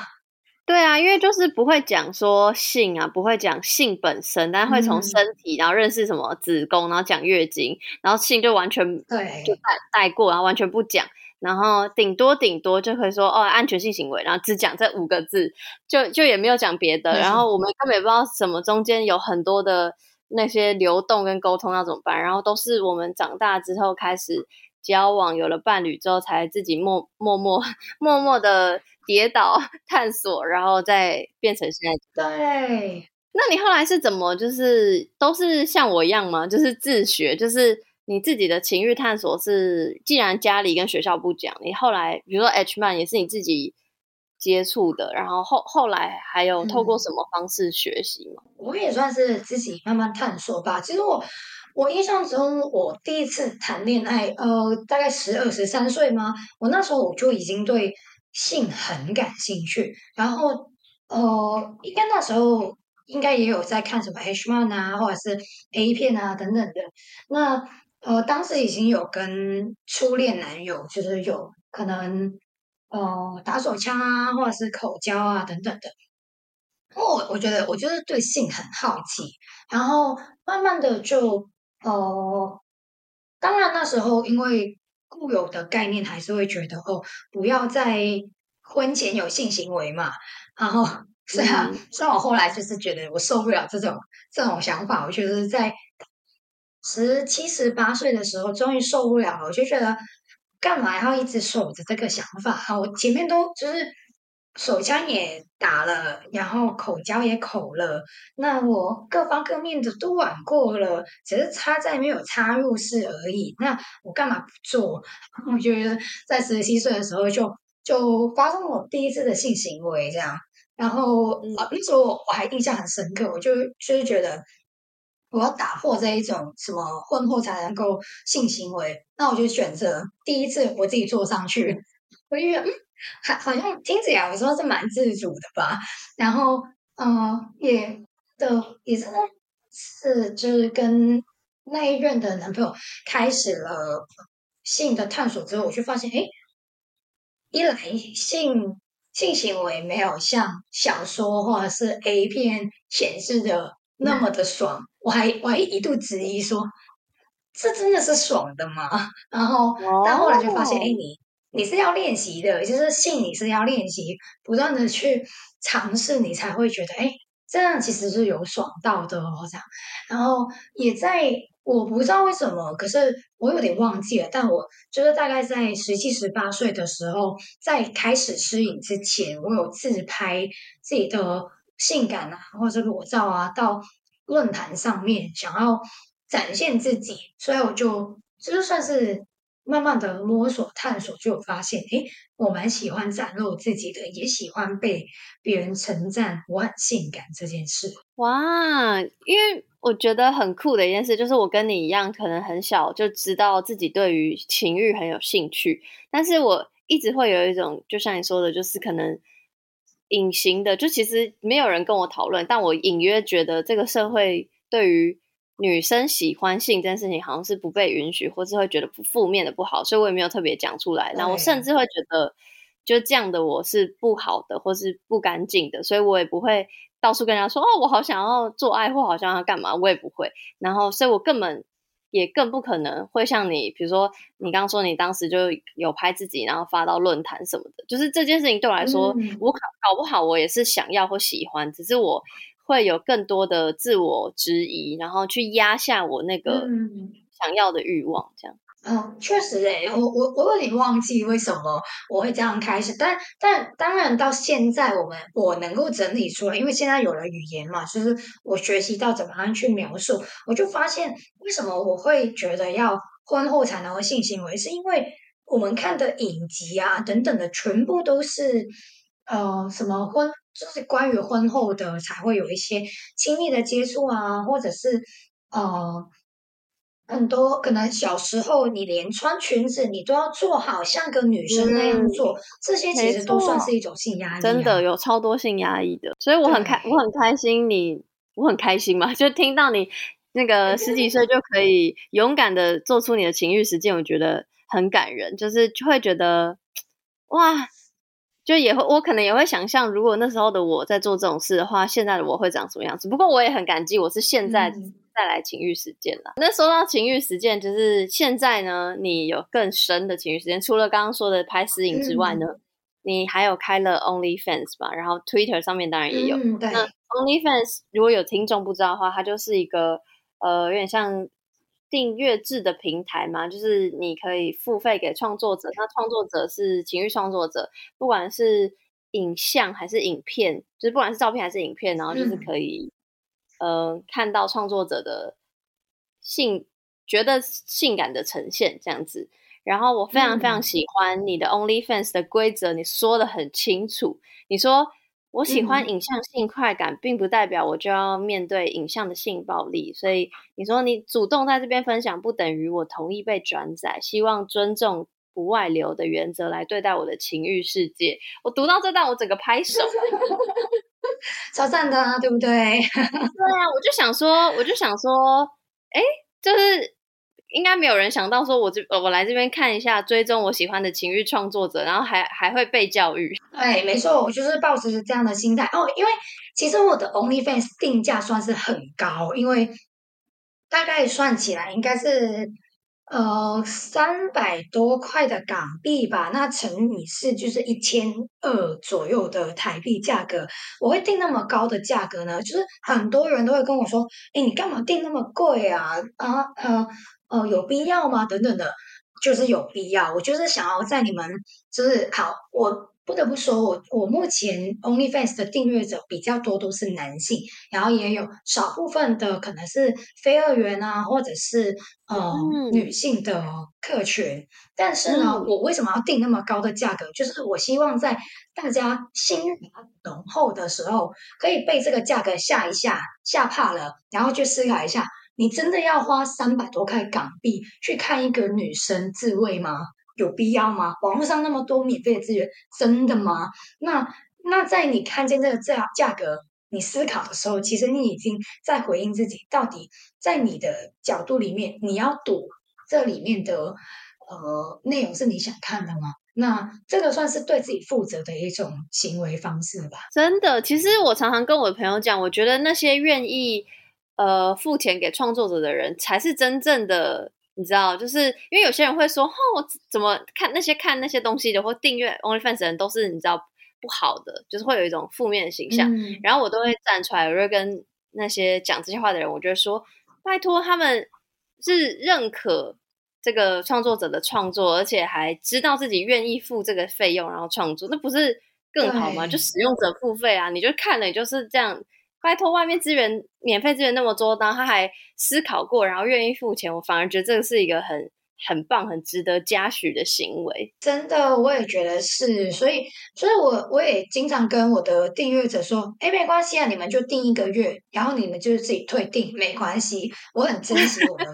对啊，因为就是不会讲说性啊，不会讲性本身，但会从身体，然后认识什么子宫，然后讲月经，然后性就完全对就带带过，然后完全不讲，然后顶多顶多就可以说哦安全性行为，然后只讲这五个字，就就也没有讲别的，然后我们根本也不知道什么中间有很多的那些流动跟沟通要怎么办，然后都是我们长大之后开始交往，有了伴侣之后才自己默默默默默的。跌倒 探索，然后再变成现在。对，那你后来是怎么？就是都是像我一样吗？就是自学，就是你自己的情欲探索是，既然家里跟学校不讲，你后来比如说 H man 也是你自己接触的，然后后后来还有透过什么方式学习吗？我也算是自己慢慢探索吧。其实我我印象中，我第一次谈恋爱，呃，大概十二十三岁吗？我那时候我就已经对。性很感兴趣，然后呃，应该那时候应该也有在看什么 H man 啊，或者是 A 片啊等等的。那呃，当时已经有跟初恋男友，就是有可能呃打手枪啊，或者是口交啊等等的。我我觉得我就是对性很好奇，然后慢慢的就呃，当然那时候因为。固有的概念还是会觉得哦，不要在婚前有性行为嘛。然后虽然虽然我后来就是觉得我受不了这种这种想法，我就是在十七十八岁的时候终于受不了了，我就觉得干嘛要一直守着这个想法啊？我前面都就是。手枪也打了，然后口交也口了，那我各方各面的都玩过了，只是插在没有插入式而已。那我干嘛不做？我觉得在十七岁的时候就就发生我第一次的性行为，这样。然后啊，那时候我还印象很深刻，我就就是觉得我要打破这一种什么婚后才能够性行为，那我就选择第一次我自己坐上去，我就觉得嗯。好，好像听起来我说是蛮自主的吧，然后，呃，也的也是是就是跟那一任的男朋友开始了性的探索之后，我就发现，哎，一来性性行为没有像小说或者是 A 片显示的那么的爽，我还我还一度质疑说，这真的是爽的吗？然后，但后来就发现，哎，你你是要练习的，就是性你是要练习，不断的去尝试，你才会觉得，哎，这样其实是有爽到的哦，这样，然后也在。我不知道为什么，可是我有点忘记了。但我就是大概在十七、十八岁的时候，在开始适影之前，我有自拍自己的性感啊，或者裸照啊，到论坛上面想要展现自己，所以我就就算是。慢慢的摸索探索，就发现，诶，我蛮喜欢展露自己的，也喜欢被别人称赞我很性感这件事。哇，因为我觉得很酷的一件事，就是我跟你一样，可能很小就知道自己对于情欲很有兴趣，但是我一直会有一种，就像你说的，就是可能隐形的，就其实没有人跟我讨论，但我隐约觉得这个社会对于。女生喜欢性这件事情好像是不被允许，或是会觉得不负面的不好，所以我也没有特别讲出来。那我甚至会觉得，就这样的我是不好的，或是不干净的，所以我也不会到处跟人家说哦，我好想要做爱，或好想要干嘛，我也不会。然后，所以我根本也更不可能会像你，比如说你刚刚说你当时就有拍自己，然后发到论坛什么的，就是这件事情对我来说，我搞搞不好我也是想要或喜欢，只是我。会有更多的自我质疑，然后去压下我那个想要的欲望，这样。嗯，确实诶，我我我有点忘记为什么我会这样开始，但但当然到现在，我们我能够整理出来，因为现在有了语言嘛，就是我学习到怎么样去描述，我就发现为什么我会觉得要婚后才能性行为，是因为我们看的影集啊等等的，全部都是呃什么婚。就是关于婚后的才会有一些亲密的接触啊，或者是呃很多可能小时候你连穿裙子你都要做好像个女生那样做，这些其实都算是一种性压抑。真的有超多性压抑的，所以我很开我很开心你我很开心嘛，就听到你那个十几岁就可以勇敢的做出你的情欲实践，我觉得很感人，就是就会觉得哇。就也会，我可能也会想象，如果那时候的我在做这种事的话，现在的我会长什么样子。不过我也很感激，我是现在再来情欲实践了。那说到情欲实践，就是现在呢，你有更深的情欲实践，除了刚刚说的拍私影之外呢，你还有开了 OnlyFans 吧？然后 Twitter 上面当然也有。那 OnlyFans 如果有听众不知道的话，它就是一个呃，有点像。订阅制的平台嘛，就是你可以付费给创作者，那创作者是情欲创作者，不管是影像还是影片，就是不管是照片还是影片，然后就是可以，呃，看到创作者的性，觉得性感的呈现这样子。然后我非常非常喜欢你的 OnlyFans 的规则，你说的很清楚，你说。我喜欢影像性快感，并不代表我就要面对影像的性暴力。所以你说你主动在这边分享，不等于我同意被转载。希望尊重不外流的原则来对待我的情欲世界。我读到这段，我整个拍手，超赞的，对不对？对啊，我就想说，我就想说，哎，就是。应该没有人想到说，我这我来这边看一下，追踪我喜欢的情欲创作者，然后还还会被教育。对，没错，我就是抱持这样的心态哦。因为其实我的 OnlyFans 定价算是很高，因为大概算起来应该是呃三百多块的港币吧，那乘以是就是一千二左右的台币价格。我会定那么高的价格呢，就是很多人都会跟我说：“哎，你干嘛定那么贵啊？”啊呃。哦，有必要吗？等等的，就是有必要。我就是想要在你们，就是好，我不得不说，我我目前 OnlyFans 的订阅者比较多都是男性，然后也有少部分的可能是非二元啊，或者是呃女性的客群。但是呢，我为什么要定那么高的价格？就是我希望在大家心欲浓厚的时候，可以被这个价格吓一吓，吓怕了，然后去思考一下。你真的要花三百多块港币去看一个女生自慰吗？有必要吗？网络上那么多免费的资源，真的吗？那那在你看见这个价价格，你思考的时候，其实你已经在回应自己，到底在你的角度里面，你要赌这里面的呃内容是你想看的吗？那这个算是对自己负责的一种行为方式吧。真的，其实我常常跟我的朋友讲，我觉得那些愿意呃付钱给创作者的人，才是真正的。你知道，就是因为有些人会说，哦，我怎么看那些看那些东西的或订阅 OnlyFans 的人，都是你知道不好的，就是会有一种负面的形象。然后我都会站出来，我会跟那些讲这些话的人，我就说，拜托，他们是认可这个创作者的创作，而且还知道自己愿意付这个费用，然后创作，那不是更好吗？就使用者付费啊，你就看了，你就是这样。拜托，外面资源免费资源那么多，然后他还思考过，然后愿意付钱，我反而觉得这个是一个很很棒、很值得嘉许的行为。真的，我也觉得是，所以，所以我我也经常跟我的订阅者说：“哎，没关系啊，你们就订一个月，然后你们就是自己退订，没关系。我很珍惜我们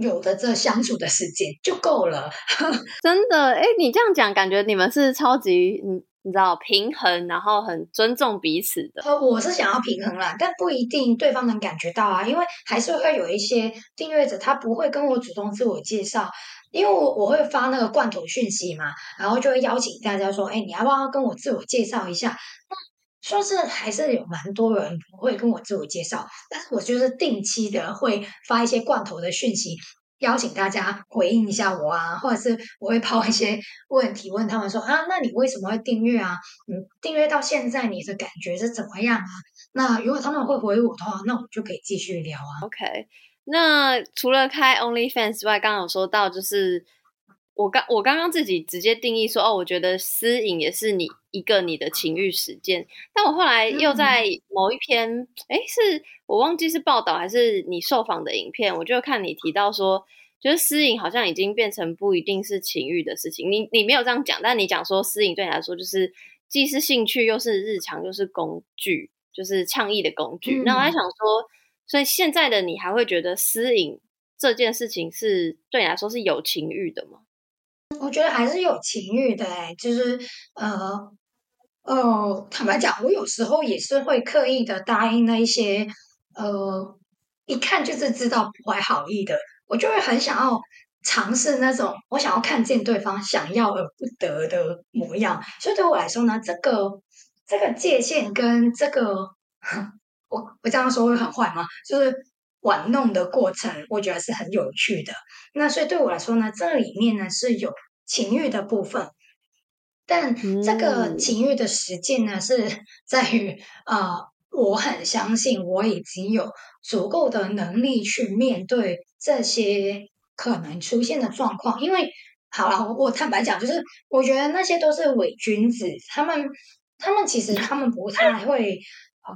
有的这相处的时间就够了。”真的，哎，你这样讲，感觉你们是超级嗯。你知道平衡，然后很尊重彼此的。呃，我是想要平衡啦，但不一定对方能感觉到啊，因为还是会有一些订阅者他不会跟我主动自我介绍，因为我我会发那个罐头讯息嘛，然后就会邀请大家说，哎，你要不要跟我自我介绍一下？那说是还是有蛮多人不会跟我自我介绍，但是我就是定期的会发一些罐头的讯息。邀请大家回应一下我啊，或者是我会抛一些问题问他们说啊，那你为什么会订阅啊？嗯，订阅到现在你的感觉是怎么样啊？那如果他们会回我的话，那我们就可以继续聊啊。OK，那除了开 OnlyFans 之外，刚刚有说到就是我刚我刚刚自己直接定义说哦，我觉得私隐也是你一个你的情欲实践，但我后来又在某一篇哎是。我忘记是报道还是你受访的影片，我就看你提到说，觉得私隐好像已经变成不一定是情欲的事情。你你没有这样讲，但你讲说私隐对你来说就是既是兴趣又是日常又是工具，就是倡议的工具。那我在想说，所以现在的你还会觉得私隐这件事情是对你来说是有情欲的吗？我觉得还是有情欲的，哎，就是呃呃，坦白讲，我有时候也是会刻意的答应那一些。呃，一看就是知道不怀好意的，我就会很想要尝试那种我想要看见对方想要而不得的模样。所以对我来说呢，这个这个界限跟这个 我我这样说会很坏吗？就是玩弄的过程，我觉得是很有趣的。那所以对我来说呢，这里面呢是有情欲的部分，但这个情欲的实践呢是 在于啊。我很相信，我已经有足够的能力去面对这些可能出现的状况。因为，好了，我我坦白讲，就是我觉得那些都是伪君子，他们他们其实他们不太会啊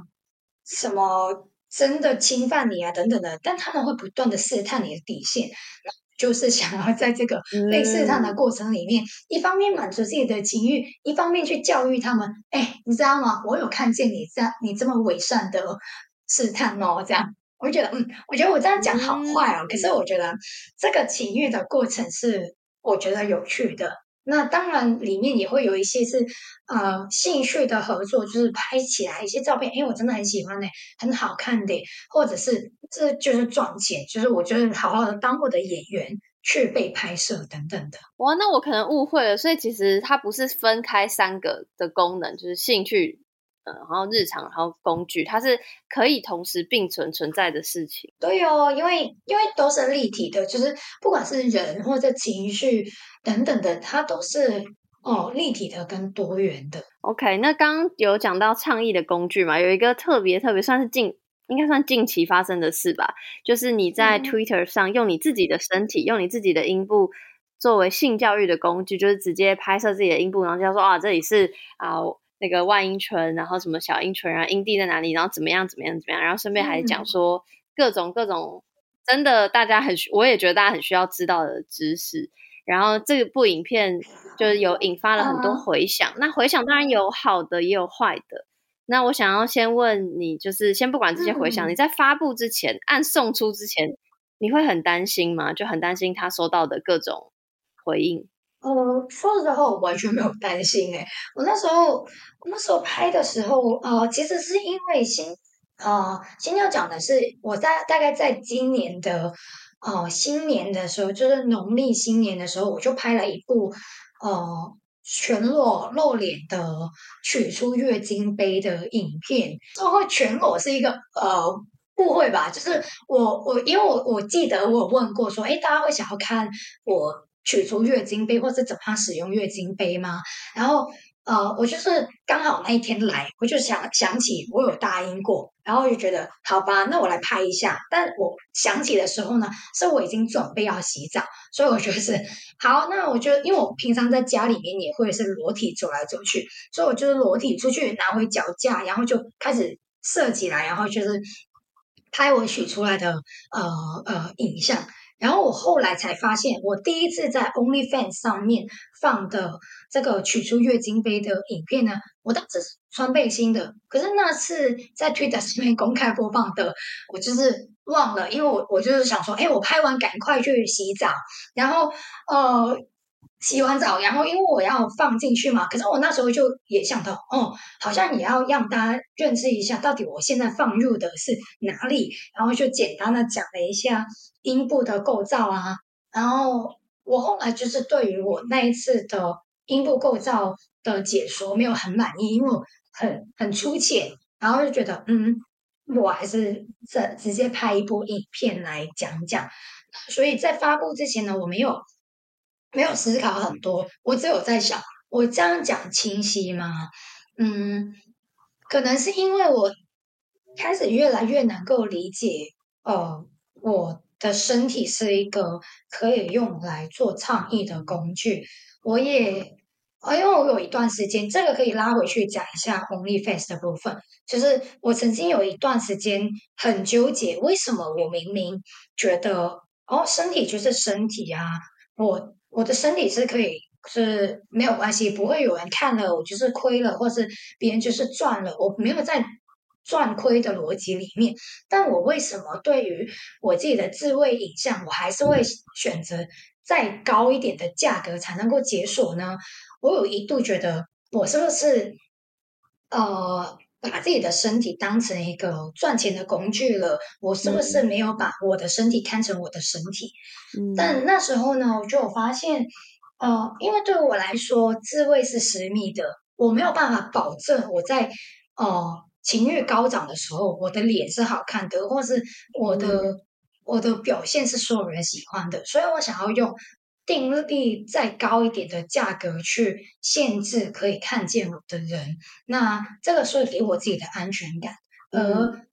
什么真的侵犯你啊等等的，但他们会不断的试探你的底线。就是想要在这个被试探的过程里面，一方面满足自己的情欲，一方面去教育他们。哎，你知道吗？我有看见你这样，你这么伪善的试探哦，这样，我觉得，嗯，我觉得我这样讲好坏哦。可是我觉得这个情欲的过程是我觉得有趣的。那当然里面也会有一些是呃兴趣的合作，就是拍起来一些照片，因为我真的很喜欢呢，很好看的，或者是。这就是赚钱，就是我觉得好好的当我的演员去被拍摄等等的。哇，那我可能误会了，所以其实它不是分开三个的功能，就是兴趣，嗯，然后日常，然后工具，它是可以同时并存存在的事情。对哦，因为因为都是立体的，就是不管是人或者情绪等等的，它都是哦立体的跟多元的。OK，那刚有讲到倡议的工具嘛，有一个特别特别算是近。应该算近期发生的事吧，就是你在 Twitter 上用你自己的身体，用你自己的阴部作为性教育的工具，就是直接拍摄自己的阴部，然后就说啊，这里是啊那个外阴唇，然后什么小阴唇啊，阴蒂在哪里，然后怎么样怎么样怎么样，然后顺便还讲说各种各种真的大家很，我也觉得大家很需要知道的知识。然后这部影片就是有引发了很多回响，那回响当然有好的也有坏的。那我想要先问你，就是先不管这些回响，你在发布之前，按送出之前，你会很担心吗？就很担心他收到的各种回应。呃，说实话，我完全没有担心。诶我那时候，我那时候拍的时候，呃，其实是因为新，呃，先要讲的是，我在大概在今年的呃新年的时候，就是农历新年的时候，我就拍了一部呃全裸露脸的取出月经杯的影片。这会全裸是一个呃误会吧？就是我我因为我我记得我问过说，哎，大家会想要看我取出月经杯，或是怎么样使用月经杯吗？然后。呃，我就是刚好那一天来，我就想想起我有答应过，然后就觉得好吧，那我来拍一下。但我想起的时候呢，是我已经准备要洗澡，所以我觉得是好。那我就因为我平常在家里面也会是裸体走来走去，所以我就是裸体出去拿回脚架，然后就开始设起来，然后就是拍我取出来的呃呃影像。然后我后来才发现，我第一次在 OnlyFans 上面放的这个取出月经杯的影片呢，我当时穿背心的，可是那次在 Twitter 上面公开播放的，我就是忘了，因为我我就是想说，哎，我拍完赶快去洗澡，然后呃。洗完澡，然后因为我要放进去嘛，可是我那时候就也想到，哦，好像也要让大家认识一下，到底我现在放入的是哪里，然后就简单的讲了一下阴部的构造啊，然后我后来就是对于我那一次的阴部构造的解说没有很满意，因为我很很粗浅，然后就觉得，嗯，我还是这直接拍一部影片来讲讲，所以在发布之前呢，我没有。没有思考很多，我只有在想，我这样讲清晰吗？嗯，可能是因为我开始越来越能够理解，呃，我的身体是一个可以用来做倡议的工具。我也，呃，因为我有一段时间，这个可以拉回去讲一下 OnlyFace 的部分，就是我曾经有一段时间很纠结，为什么我明明觉得，哦，身体就是身体啊，我。我的身体是可以是没有关系，不会有人看了我就是亏了，或是别人就是赚了，我没有在赚亏的逻辑里面。但我为什么对于我自己的自慰影像，我还是会选择再高一点的价格才能够解锁呢？我有一度觉得我是不是呃。把自己的身体当成一个赚钱的工具了，我是不是没有把我的身体看成我的身体？但那时候呢，我就发现，呃，因为对我来说，自慰是私密的，我没有办法保证我在呃情欲高涨的时候，我的脸是好看的，或是我的我的表现是所有人喜欢的，所以我想要用。定力再高一点的价格去限制可以看见我的人，那这个是给我自己的安全感。而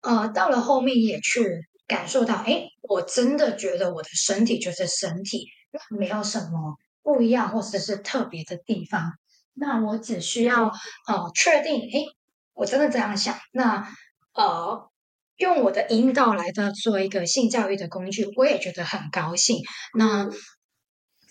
呃，到了后面也去感受到，哎，我真的觉得我的身体就是身体，没有什么不一样或者是特别的地方。那我只需要呃确定，哎，我真的这样想。那呃，用我的引导来的做一个性教育的工具，我也觉得很高兴。那。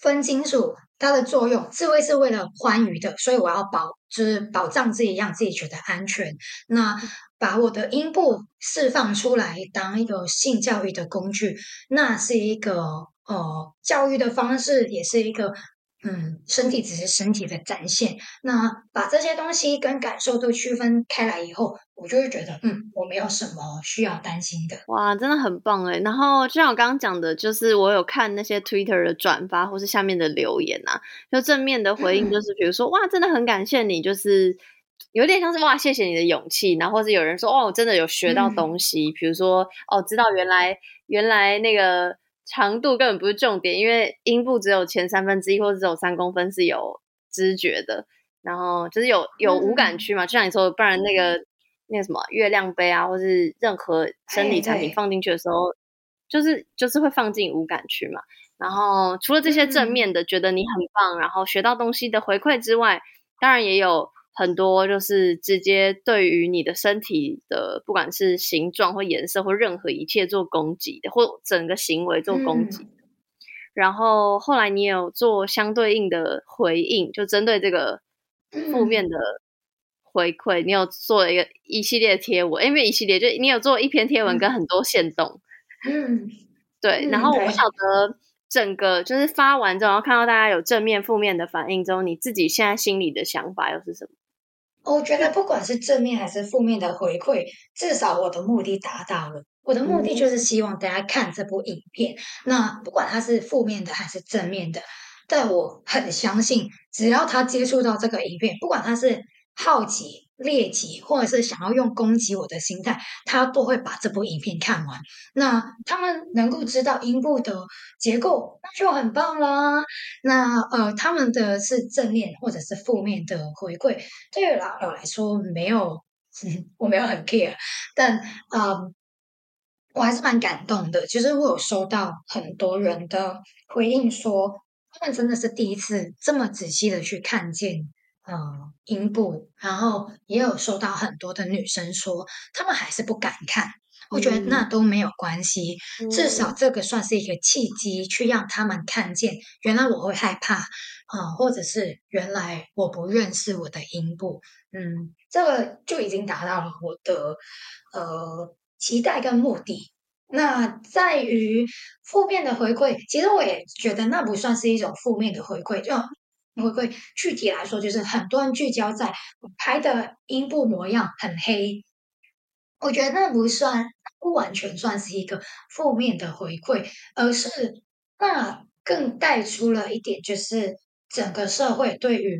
分清楚它的作用，智慧是为了欢愉的，所以我要保，就是保障自己，让自己觉得安全。那把我的阴部释放出来，当一个性教育的工具，那是一个呃教育的方式，也是一个。嗯，身体只是身体的展现。那把这些东西跟感受都区分开来以后，我就会觉得，嗯，我没有什么需要担心的。哇，真的很棒哎！然后就像我刚刚讲的，就是我有看那些 Twitter 的转发或是下面的留言啊，就正面的回应，就是比如说，哇，真的很感谢你，就是有点像是哇，谢谢你的勇气。然后或是有人说，哦，我真的有学到东西，比如说，哦，知道原来原来那个。长度根本不是重点，因为阴部只有前三分之一或者只有三公分是有知觉的，然后就是有有无感区嘛，就像你说，不然那个那个什么月亮杯啊，或是任何生理产品放进去的时候，就是就是会放进无感区嘛。然后除了这些正面的，觉得你很棒，然后学到东西的回馈之外，当然也有。很多就是直接对于你的身体的，不管是形状或颜色或任何一切做攻击的，或整个行为做攻击。然后后来你有做相对应的回应，就针对这个负面的回馈，你有做了一个一系列贴文，因为一系列就你有做一篇贴文跟很多线动。嗯，对。然后我不晓得整个就是发完之后，看到大家有正面、负面的反应之后，你自己现在心里的想法又是什么？我觉得不管是正面还是负面的回馈，至少我的目的达到了。我的目的就是希望大家看这部影片，那不管它是负面的还是正面的，但我很相信，只要他接触到这个影片，不管他是好奇。猎奇，或者是想要用攻击我的心态，他都会把这部影片看完。那他们能够知道阴部的结构，那就很棒啦。那呃，他们的是正面或者是负面的回馈，对于老友来说没有，我没有很 care。但嗯，我还是蛮感动的。其实我有收到很多人的回应，说他们真的是第一次这么仔细的去看见。嗯，阴部，然后也有收到很多的女生说，她们还是不敢看。我觉得那都没有关系，至少这个算是一个契机，去让他们看见，原来我会害怕啊，或者是原来我不认识我的阴部。嗯，这个就已经达到了我的呃期待跟目的。那在于负面的回馈，其实我也觉得那不算是一种负面的回馈，就。会不会具体来说，就是很多人聚焦在拍的阴部模样很黑，我觉得那不算，不完全算是一个负面的回馈，而是那更带出了一点，就是整个社会对于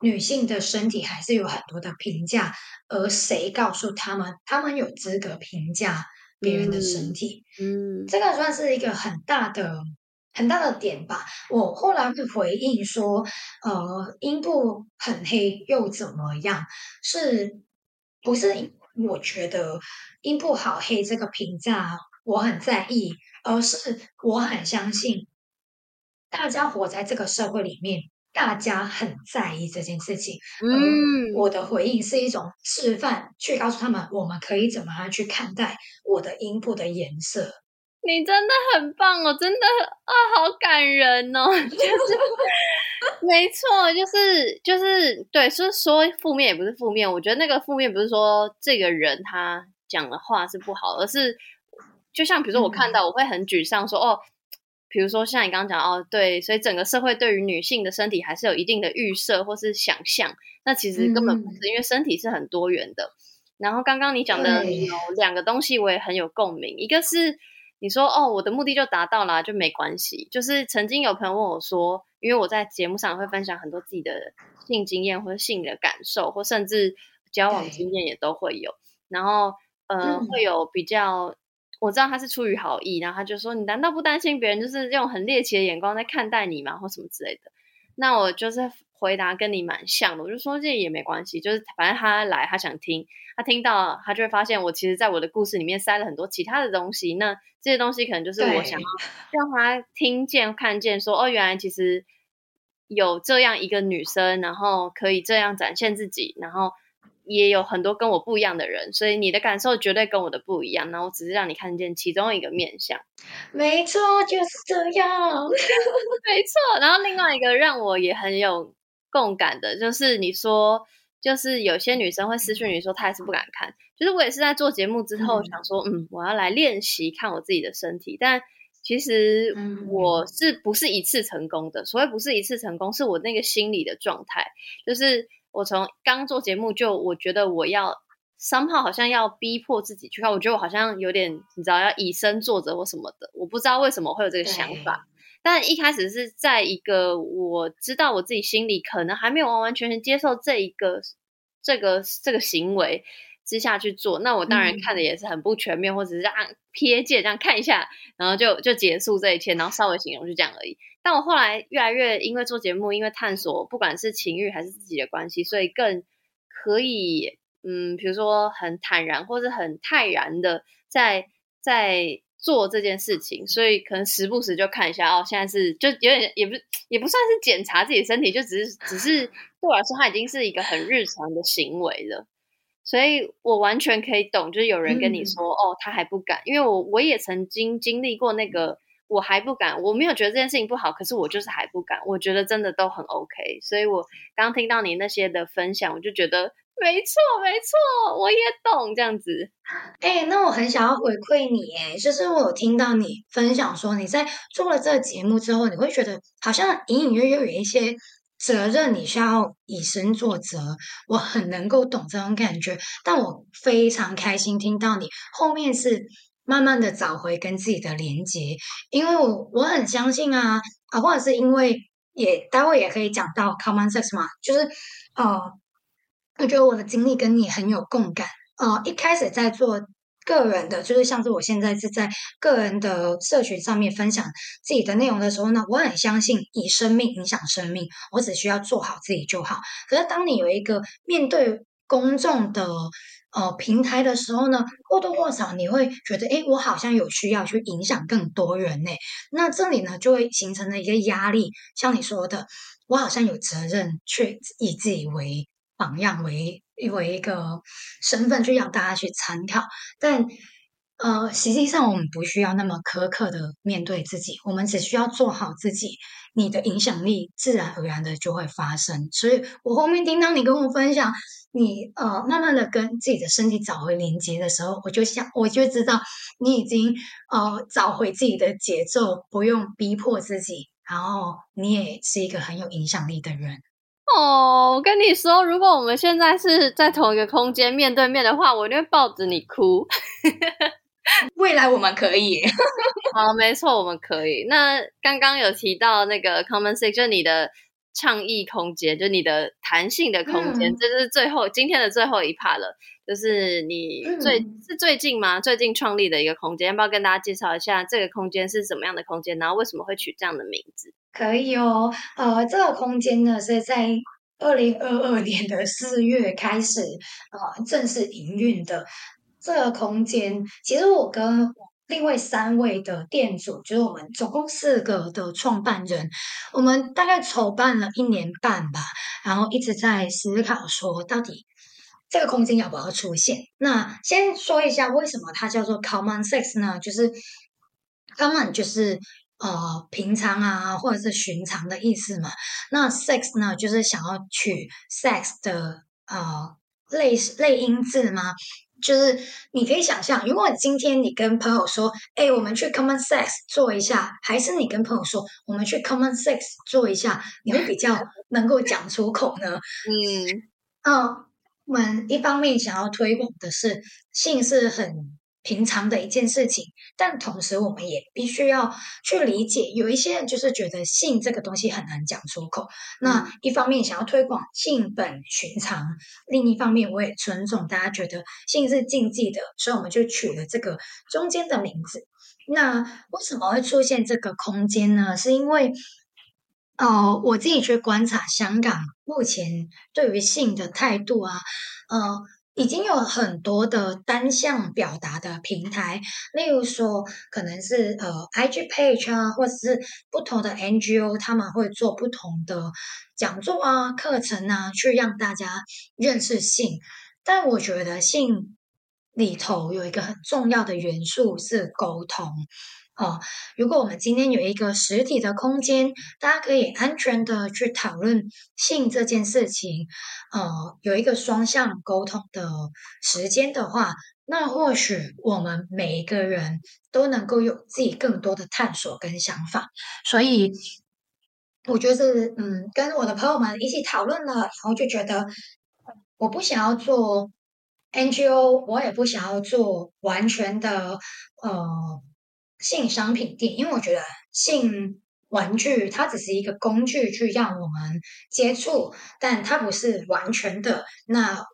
女性的身体还是有很多的评价，而谁告诉他们，他们有资格评价别人的身体？嗯，这个算是一个很大的。很大的点吧，我后来会回应说，呃，阴部很黑又怎么样？是不是我觉得阴部好黑这个评价我很在意，而是我很相信大家活在这个社会里面，大家很在意这件事情。嗯，我的回应是一种示范，去告诉他们我们可以怎么样去看待我的阴部的颜色。你真的很棒哦，真的啊，好感人哦！就 是没错，就是就是对，是说负面也不是负面，我觉得那个负面不是说这个人他讲的话是不好，而是就像比如说我看到我会很沮丧，说哦，比如说像你刚刚讲哦，对，所以整个社会对于女性的身体还是有一定的预设或是想象，那其实根本不是，因为身体是很多元的。然后刚刚你讲的有两个东西，我也很有共鸣，一个是。你说哦，我的目的就达到了，就没关系。就是曾经有朋友问我说，因为我在节目上会分享很多自己的性经验或者性的感受，或甚至交往经验也都会有。然后呃，会有比较，我知道他是出于好意，然后他就说：“你难道不担心别人就是用很猎奇的眼光在看待你吗？或什么之类的？”那我就是回答跟你蛮像的，我就说这也没关系，就是反正他来，他想听，他听到他就会发现我其实在我的故事里面塞了很多其他的东西，那这些东西可能就是我想要让他听见、看见，说哦，原来其实有这样一个女生，然后可以这样展现自己，然后。也有很多跟我不一样的人，所以你的感受绝对跟我的不一样。然后我只是让你看见其中一个面相，没错，就是这样，没错。然后另外一个让我也很有共感的，就是你说，就是有些女生会私讯你说她还是不敢看。就是我也是在做节目之后想说，嗯，我要来练习看我自己的身体。但其实我是不是一次成功的？所谓不是一次成功，是我那个心理的状态，就是。我从刚做节目就，我觉得我要三号好像要逼迫自己去看，我觉得我好像有点，你知道要以身作则或什么的，我不知道为什么会有这个想法。但一开始是在一个我知道我自己心里可能还没有完完全全接受这一个这个这个行为之下去做，那我当然看的也是很不全面，或者是按瞥见这样看一下，然后就就结束这一切，然后稍微形容就这样而已。但我后来越来越因为做节目，因为探索不管是情欲还是自己的关系，所以更可以嗯，比如说很坦然或者很泰然的在在做这件事情，所以可能时不时就看一下哦，现在是就有点也不也不算是检查自己身体，就只是只是对我来说，它已经是一个很日常的行为了，所以我完全可以懂，就是有人跟你说哦，他还不敢，因为我我也曾经经历过那个。我还不敢，我没有觉得这件事情不好，可是我就是还不敢。我觉得真的都很 OK，所以我刚听到你那些的分享，我就觉得没错，没错，我也懂这样子。哎，那我很想要回馈你，哎，就是我有听到你分享说你在做了这个节目之后，你会觉得好像隐隐约约有一些责任，你需要以身作则。我很能够懂这种感觉，但我非常开心听到你后面是。慢慢的找回跟自己的连接，因为我我很相信啊啊，或者是因为也待会也可以讲到 common sex 嘛，就是呃，我觉得我的经历跟你很有共感。呃，一开始在做个人的，就是像是我现在是在个人的社群上面分享自己的内容的时候呢，我很相信以生命影响生命，我只需要做好自己就好。可是当你有一个面对公众的呃平台的时候呢，或多或少你会觉得，哎，我好像有需要去影响更多人呢。那这里呢，就会形成了一个压力，像你说的，我好像有责任去以自己为榜样为。为一个身份去让大家去参考，但呃，实际上我们不需要那么苛刻的面对自己，我们只需要做好自己，你的影响力自然而然的就会发生。所以我后面听到你跟我分享，你呃慢慢的跟自己的身体找回连接的时候，我就想，我就知道你已经呃找回自己的节奏，不用逼迫自己，然后你也是一个很有影响力的人。哦，我跟你说，如果我们现在是在同一个空间面对面的话，我就会抱着你哭。未来我们可以，好，没错，我们可以。那刚刚有提到那个 common sex，就是你的倡议空间，就你的弹性的空间，这是最后今天的最后一 part 了。就是你最是最近吗？最近创立的一个空间，要不要跟大家介绍一下这个空间是什么样的空间？然后为什么会取这样的名字？可以哦，呃，这个空间呢是在二零二二年的四月开始呃正式营运的。这个空间其实我跟另外三位的店主，就是我们总共四个的创办人，我们大概筹办了一年半吧，然后一直在思考说，到底这个空间要不要出现？那先说一下为什么它叫做 Common Sex 呢？就是 Common 就是。呃，平常啊，或者是寻常的意思嘛。那 sex 呢，就是想要取 sex 的呃类类音字吗？就是你可以想象，如果今天你跟朋友说，哎，我们去 common sex 做一下，还是你跟朋友说，我们去 common sex 做一下，你会比较能够讲出口呢？嗯，嗯，我们一方面想要推广的是性是很。平常的一件事情，但同时我们也必须要去理解，有一些人就是觉得性这个东西很难讲出口。那一方面想要推广性本寻常，另一方面我也尊重大家觉得性是禁忌的，所以我们就取了这个中间的名字。那为什么会出现这个空间呢？是因为，哦，我自己去观察香港目前对于性的态度啊，呃。已经有很多的单向表达的平台，例如说可能是呃 IG page 啊，或者是不同的 NGO，他们会做不同的讲座啊、课程啊，去让大家认识性。但我觉得性里头有一个很重要的元素是沟通。哦，如果我们今天有一个实体的空间，大家可以安全的去讨论性这件事情，呃，有一个双向沟通的时间的话，那或许我们每一个人都能够有自己更多的探索跟想法。所以，我觉得，嗯，跟我的朋友们一起讨论了，然后就觉得，我不想要做 NGO，我也不想要做完全的，呃。性商品店，因为我觉得性玩具它只是一个工具，去让我们接触，但它不是完全的。那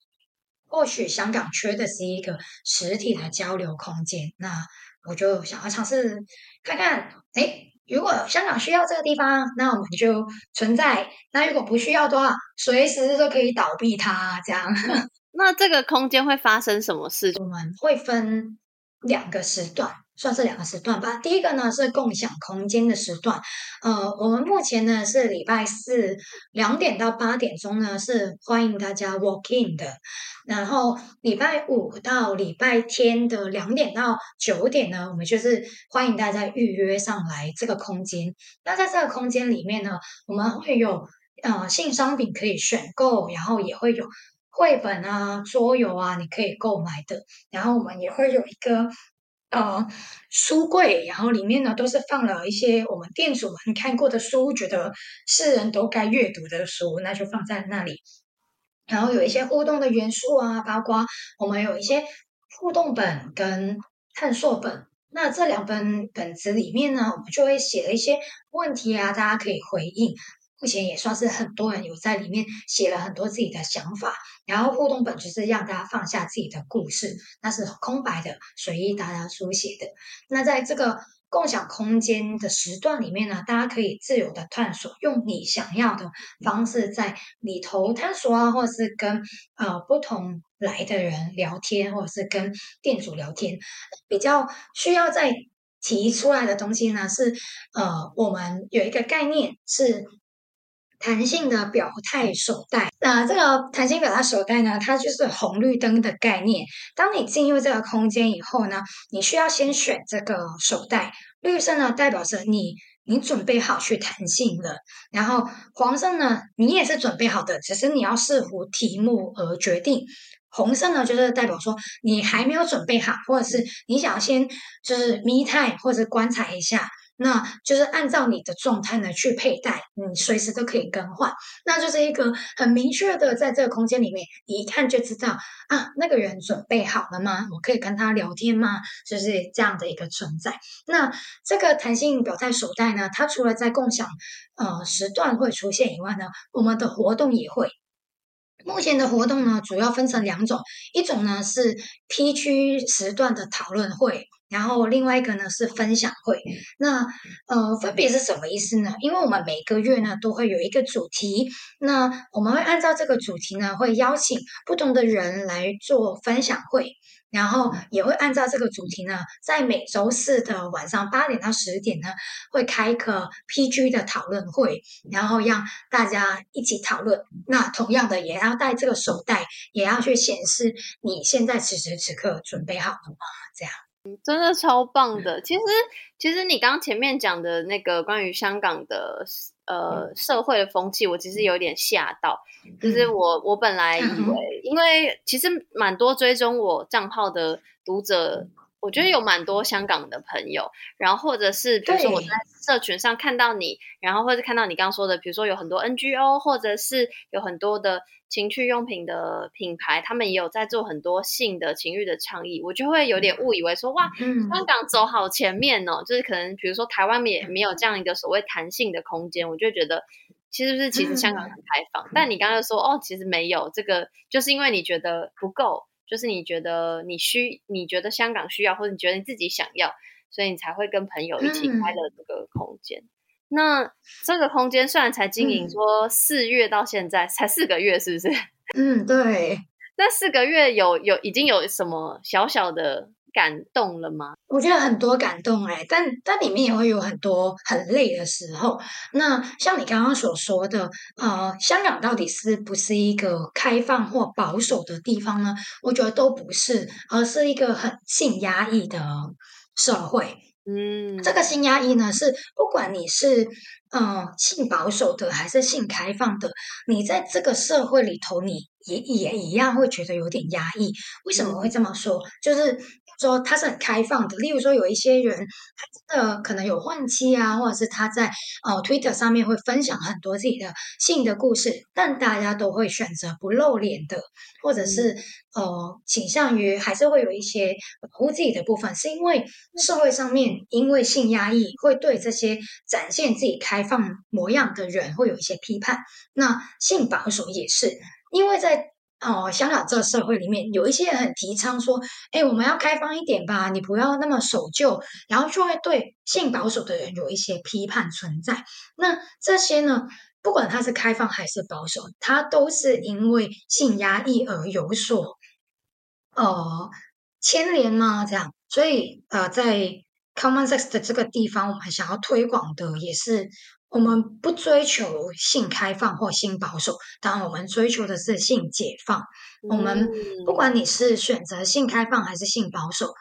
或许香港缺的是一个实体的交流空间，那我就想要尝试看看。哎，如果香港需要这个地方，那我们就存在；那如果不需要的话，随时都可以倒闭它。这样，那这个空间会发生什么事？我们会分两个时段。算是两个时段吧。第一个呢是共享空间的时段，呃，我们目前呢是礼拜四两点到八点钟呢是欢迎大家 walk in 的，然后礼拜五到礼拜天的两点到九点呢，我们就是欢迎大家预约上来这个空间。那在这个空间里面呢，我们会有呃性商品可以选购，然后也会有绘本啊、桌游啊，你可以购买的。然后我们也会有一个。呃，书柜，然后里面呢都是放了一些我们店主们看过的书，觉得世人都该阅读的书，那就放在那里。然后有一些互动的元素啊，包括我们有一些互动本跟探索本。那这两本本子里面呢，我们就会写了一些问题啊，大家可以回应。目前也算是很多人有在里面写了很多自己的想法。然后互动本就是让大家放下自己的故事，那是空白的，随意大家书写的。那在这个共享空间的时段里面呢，大家可以自由的探索，用你想要的方式在里头探索啊，或者是跟呃不同来的人聊天，或者是跟店主聊天。比较需要再提出来的东西呢，是呃我们有一个概念是。弹性的表态手袋，那这个弹性表态手袋呢，它就是红绿灯的概念。当你进入这个空间以后呢，你需要先选这个手袋，绿色呢代表着你你准备好去弹性了，然后黄色呢你也是准备好的，只是你要视乎题目而决定。红色呢就是代表说你还没有准备好，或者是你想要先就是眯态或者观察一下。那就是按照你的状态呢去佩戴，你随时都可以更换。那就是一个很明确的，在这个空间里面，你一看就知道啊，那个人准备好了吗？我可以跟他聊天吗？就是这样的一个存在。那这个弹性表带手袋呢，它除了在共享呃时段会出现以外呢，我们的活动也会。目前的活动呢，主要分成两种，一种呢是 P 区时段的讨论会。然后另外一个呢是分享会，那呃分别是什么意思呢？因为我们每个月呢都会有一个主题，那我们会按照这个主题呢会邀请不同的人来做分享会，然后也会按照这个主题呢，在每周四的晚上八点到十点呢会开一个 PG 的讨论会，然后让大家一起讨论。那同样的也要带这个手袋，也要去显示你现在此时此刻准备好了吗？这样。真的超棒的。其实，其实你刚刚前面讲的那个关于香港的呃社会的风气，我其实有点吓到。就是我我本来以为，因为其实蛮多追踪我账号的读者，我觉得有蛮多香港的朋友，然后或者是比如说我在社群上看到你，然后或者看到你刚刚说的，比如说有很多 NGO，或者是有很多的。情趣用品的品牌，他们也有在做很多性的情欲的倡议，我就会有点误以为说，哇，香港走好前面哦，就是可能比如说台湾也没有这样一个所谓弹性的空间，我就觉得其实是其实香港很开放，但你刚刚说哦，其实没有这个，就是因为你觉得不够，就是你觉得你需，你觉得香港需要，或者你觉得你自己想要，所以你才会跟朋友一起开了这个空间。那这个空间虽然才经营说四月到现在才四个月，是不是？嗯，对。那四个月有有已经有什么小小的感动了吗？我觉得很多感动哎，但但里面也会有很多很累的时候。那像你刚刚所说的，呃，香港到底是不是一个开放或保守的地方呢？我觉得都不是，而是一个很性压抑的社会。嗯，这个性压抑呢，是不管你是嗯性保守的还是性开放的，你在这个社会里头，你也也一样会觉得有点压抑。为什么会这么说？就是。说他是很开放的，例如说有一些人，他真的可能有换妻啊，或者是他在呃 Twitter 上面会分享很多自己的性的故事，但大家都会选择不露脸的，或者是呃倾向于还是会有一些保护自己的部分，是因为社会上面因为性压抑，会对这些展现自己开开放模样的人会有一些批判。那性保守也是因为在。哦，香港这个社会里面有一些人很提倡说，哎，我们要开放一点吧，你不要那么守旧，然后就会对性保守的人有一些批判存在。那这些呢，不管他是开放还是保守，他都是因为性压抑而有所呃牵连吗？这样，所以呃，在 common sex 的这个地方，我们想要推广的也是。我们不追求性开放或性保守，当然我们追求的是性解放。我们不管你是选择性开放还是性保守，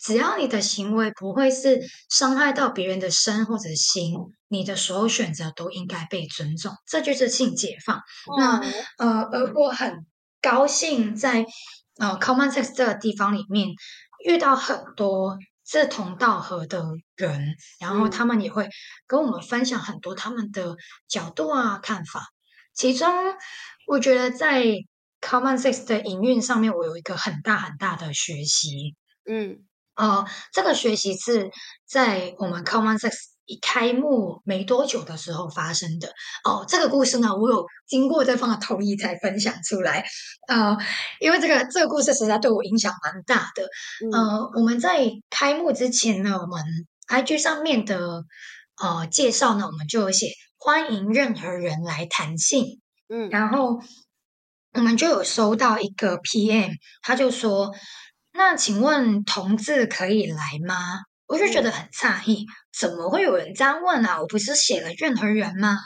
只要你的行为不会是伤害到别人的身或者心，你的所有选择都应该被尊重。这就是性解放。那呃，而我很高兴在呃 Common Sex 这个地方里面遇到很多。志同道合的人，然后他们也会跟我们分享很多他们的角度啊、看法。其中，我觉得在 Common Six 的营运上面，我有一个很大很大的学习。嗯，呃，这个学习是在我们 Common Sex 一开幕没多久的时候发生的。哦，这个故事呢，我有经过对方的同意才分享出来。呃，因为这个这个故事实在对我影响蛮大的。呃，我们在开幕之前呢，我们 IG 上面的呃介绍呢，我们就有写欢迎任何人来谈性。嗯，然后我们就有收到一个 PM，他就说：“那请问同志可以来吗？”我就觉得很诧异，怎么会有人这样问啊？我不是写了任何人吗？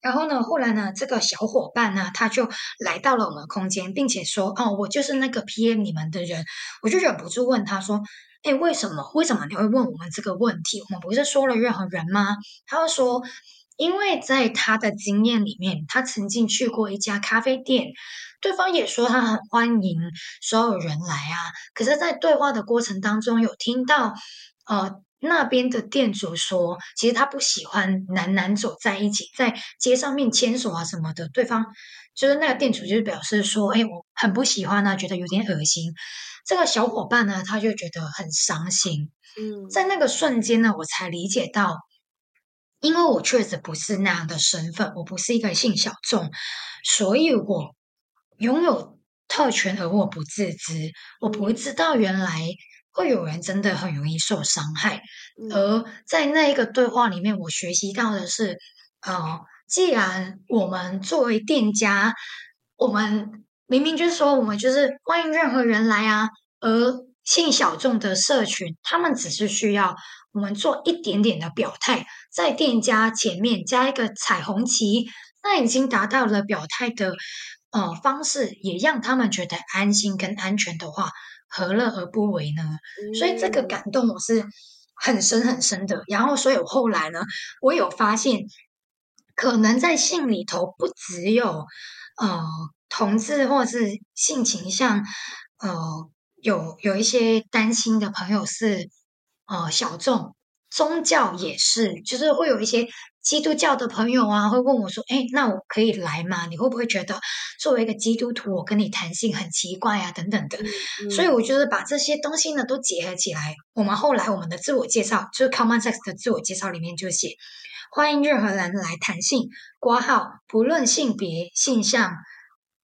然后呢，后来呢，这个小伙伴呢，他就来到了我们空间，并且说：“哦，我就是那个 PM 你们的人。”我就忍不住问他说：“哎，为什么？为什么你会问我们这个问题？我们不是说了任何人吗？”他就说。因为在他的经验里面，他曾经去过一家咖啡店，对方也说他很欢迎所有人来啊。可是，在对话的过程当中，有听到呃那边的店主说，其实他不喜欢男男走在一起，在街上面牵手啊什么的。对方就是那个店主，就是表示说，哎，我很不喜欢啊，觉得有点恶心。这个小伙伴呢，他就觉得很伤心。嗯，在那个瞬间呢，我才理解到。因为我确实不是那样的身份，我不是一个性小众，所以我拥有特权而我不自知，我不知道原来会有人真的很容易受伤害。而在那一个对话里面，我学习到的是，呃，既然我们作为店家，我们明明就是说我们就是欢迎任何人来啊，而性小众的社群，他们只是需要。我们做一点点的表态，在店家前面加一个彩虹旗，那已经达到了表态的呃方式，也让他们觉得安心跟安全的话，何乐而不为呢？所以这个感动我是很深很深的。然后，所以我后来呢，我有发现，可能在性里头不只有呃同志或是性倾向，呃有有一些担心的朋友是。呃，小众宗教也是，就是会有一些基督教的朋友啊，会问我说：“哎，那我可以来吗？你会不会觉得作为一个基督徒，我跟你谈性很奇怪啊？等等的。”所以我觉得把这些东西呢都结合起来，我们后来我们的自我介绍，就是 Common Sex 的自我介绍里面就写：欢迎任何人来谈性，挂号不论性别、性向、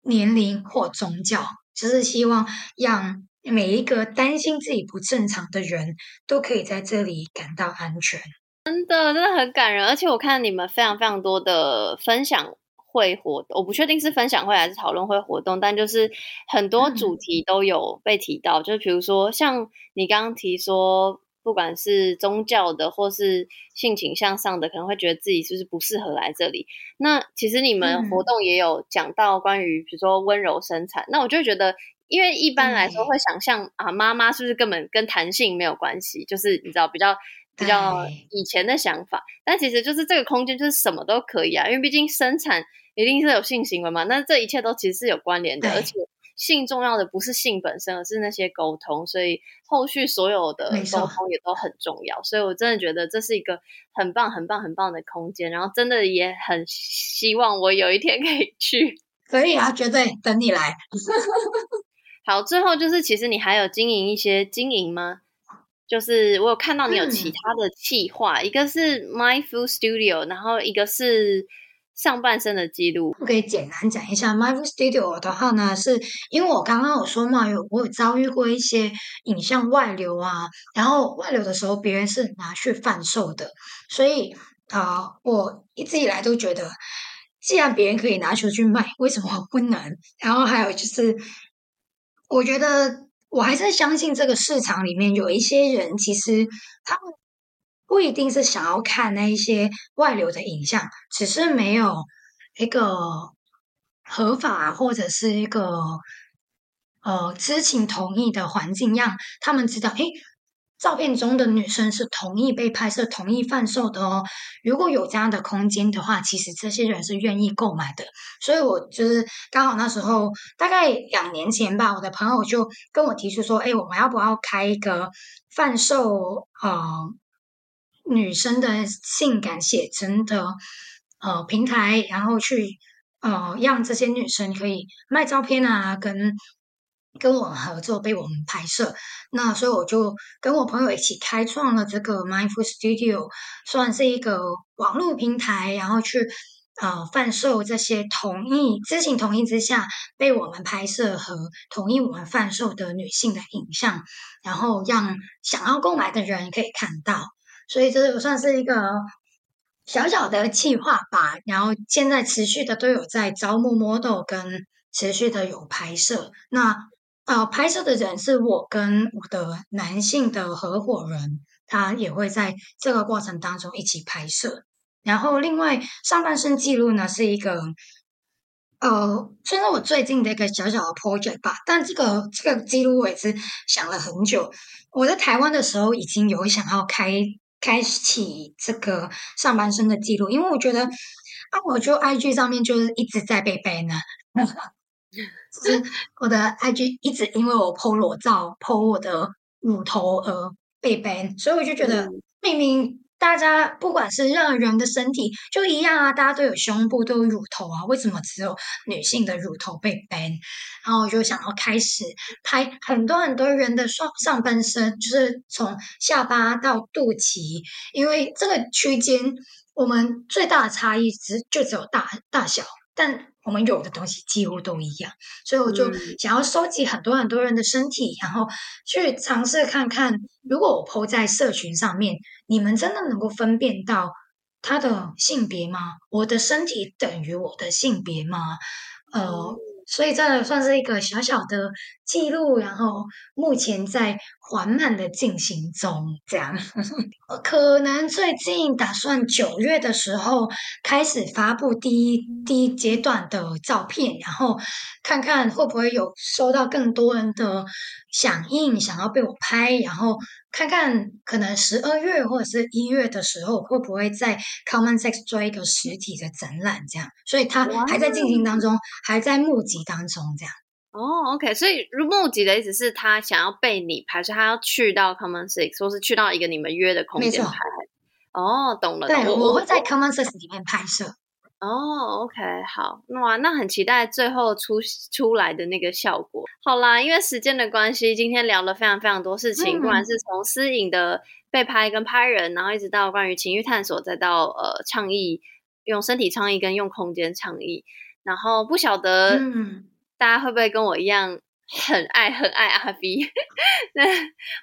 年龄或宗教，就是希望让。每一个担心自己不正常的人都可以在这里感到安全，真的真的很感人。而且我看你们非常非常多的分享会活动，我不确定是分享会还是讨论会活动，但就是很多主题都有被提到。就是比如说像你刚刚提说，不管是宗教的或是性倾向上的，可能会觉得自己是不是不适合来这里。那其实你们活动也有讲到关于，比如说温柔生产，那我就觉得。因为一般来说会想象啊，妈妈是不是根本跟弹性没有关系？就是你知道比较比较以前的想法，但其实就是这个空间就是什么都可以啊，因为毕竟生产一定是有性行为嘛，那这一切都其实是有关联的，而且性重要的不是性本身，而是那些沟通，所以后续所有的沟通也都很重要。所以我真的觉得这是一个很棒、很棒、很棒的空间，然后真的也很希望我有一天可以去。可以啊，绝对等你来。好，最后就是其实你还有经营一些经营吗？就是我有看到你有其他的计划，一个是 Mindful Studio，然后一个是上半身的记录。我可以简单讲一下 Mindful Studio 的话呢，是因为我刚刚有说嘛，有我有遭遇过一些影像外流啊，然后外流的时候别人是拿去贩售的，所以啊，我一直以来都觉得，既然别人可以拿出去卖，为什么我不能？然后还有就是。我觉得我还是相信这个市场里面有一些人，其实他们不一定是想要看那一些外流的影像，只是没有一个合法或者是一个呃知情同意的环境，让他们知道，诶。照片中的女生是同意被拍摄、同意贩售的哦。如果有这样的空间的话，其实这些人是愿意购买的。所以，我就是刚好那时候大概两年前吧，我的朋友就跟我提出说：“哎，我们要不要开一个贩售呃女生的性感写真的呃平台，然后去呃让这些女生可以卖照片啊，跟跟我们合作，被我们拍摄。那所以我就跟我朋友一起开创了这个 Mindful Studio，算是一个网络平台，然后去呃贩售这些同意知情同意之下被我们拍摄和同意我们贩售的女性的影像，然后让想要购买的人可以看到。所以这算是一个小小的计划吧。然后现在持续的都有在招募 model，跟持续的有拍摄。那呃，拍摄的人是我跟我的男性的合伙人，他也会在这个过程当中一起拍摄。然后，另外上半身记录呢，是一个呃，算是我最近的一个小小的 project 吧。但这个这个记录我也是想了很久。我在台湾的时候已经有想要开开启这个上半身的记录，因为我觉得啊，我就 IG 上面就是一直在被 ban 呢。是 我的 IG 一直因为我 PO 裸照、PO 我的乳头而被 ban，所以我就觉得明明大家不管是任何人的身体就一样啊，大家都有胸部、都有乳头啊，为什么只有女性的乳头被 ban？然后我就想要开始拍很多很多人的上上半身，就是从下巴到肚脐，因为这个区间我们最大的差异只就只有大大小，但。我们有的东西几乎都一样，所以我就想要收集很多很多人的身体，然后去尝试看看，如果我抛在社群上面，你们真的能够分辨到他的性别吗？我的身体等于我的性别吗？呃。所以这算是一个小小的记录，然后目前在缓慢的进行中，这样。可能最近打算九月的时候开始发布第一第一阶段的照片，然后看看会不会有收到更多人的响应，想要被我拍，然后。看看可能十二月或者是一月的时候，会不会在 Common Sex 做一个实体的展览？这样，所以它还在进行当中，还在募集当中，这样。哦，OK，所以募集的意思是他想要被你拍，所以他要去到 Common Sex，或是去到一个你们约的空间拍。哦，懂了。对，我会在 Common Sex 里面拍摄。哦，OK，好，哇，那很期待最后出出来的那个效果。好啦，因为时间的关系，今天聊了非常非常多事情，不管是从私影的被拍跟拍人，然后一直到关于情欲探索，再到呃倡议用身体倡议跟用空间倡议，然后不晓得大家会不会跟我一样很爱很爱阿 B？那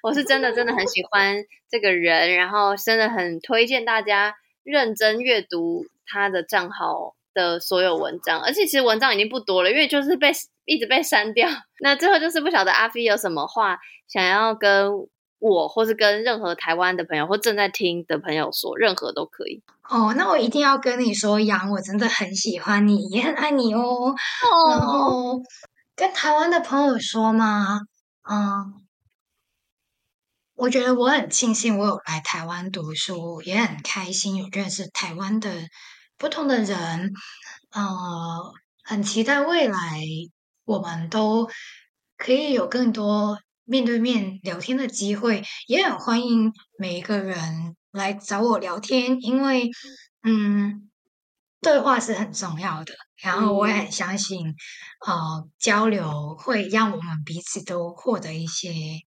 我是真的真的很喜欢这个人，然后真的很推荐大家认真阅读。他的账号的所有文章，而且其实文章已经不多了，因为就是被一直被删掉。那最后就是不晓得阿飞有什么话想要跟我，或是跟任何台湾的朋友或正在听的朋友说，任何都可以。哦，那我一定要跟你说，杨，我真的很喜欢你，也很爱你哦。然后跟台湾的朋友说吗？嗯。我觉得我很庆幸我有来台湾读书，也很开心有认识台湾的。不同的人，呃，很期待未来我们都可以有更多面对面聊天的机会，也很欢迎每一个人来找我聊天，因为，嗯，对话是很重要的。然后我也很相信，呃，交流会让我们彼此都获得一些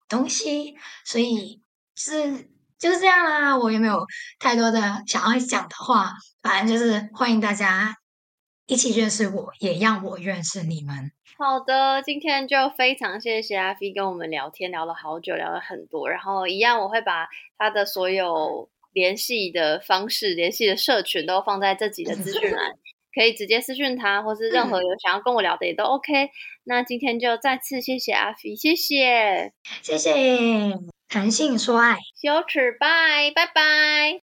东西，所以是。就是这样啦，我也没有太多的想要讲的话，反正就是欢迎大家一起认识我，也让我认识你们。好的，今天就非常谢谢阿飞跟我们聊天，聊了好久，聊了很多。然后一样，我会把他的所有联系的方式、联系的社群都放在这集的资讯栏，可以直接私讯他，或是任何有想要跟我聊的也都 OK。那今天就再次谢谢阿飞，谢谢，谢谢。弹性说爱，羞耻拜拜拜。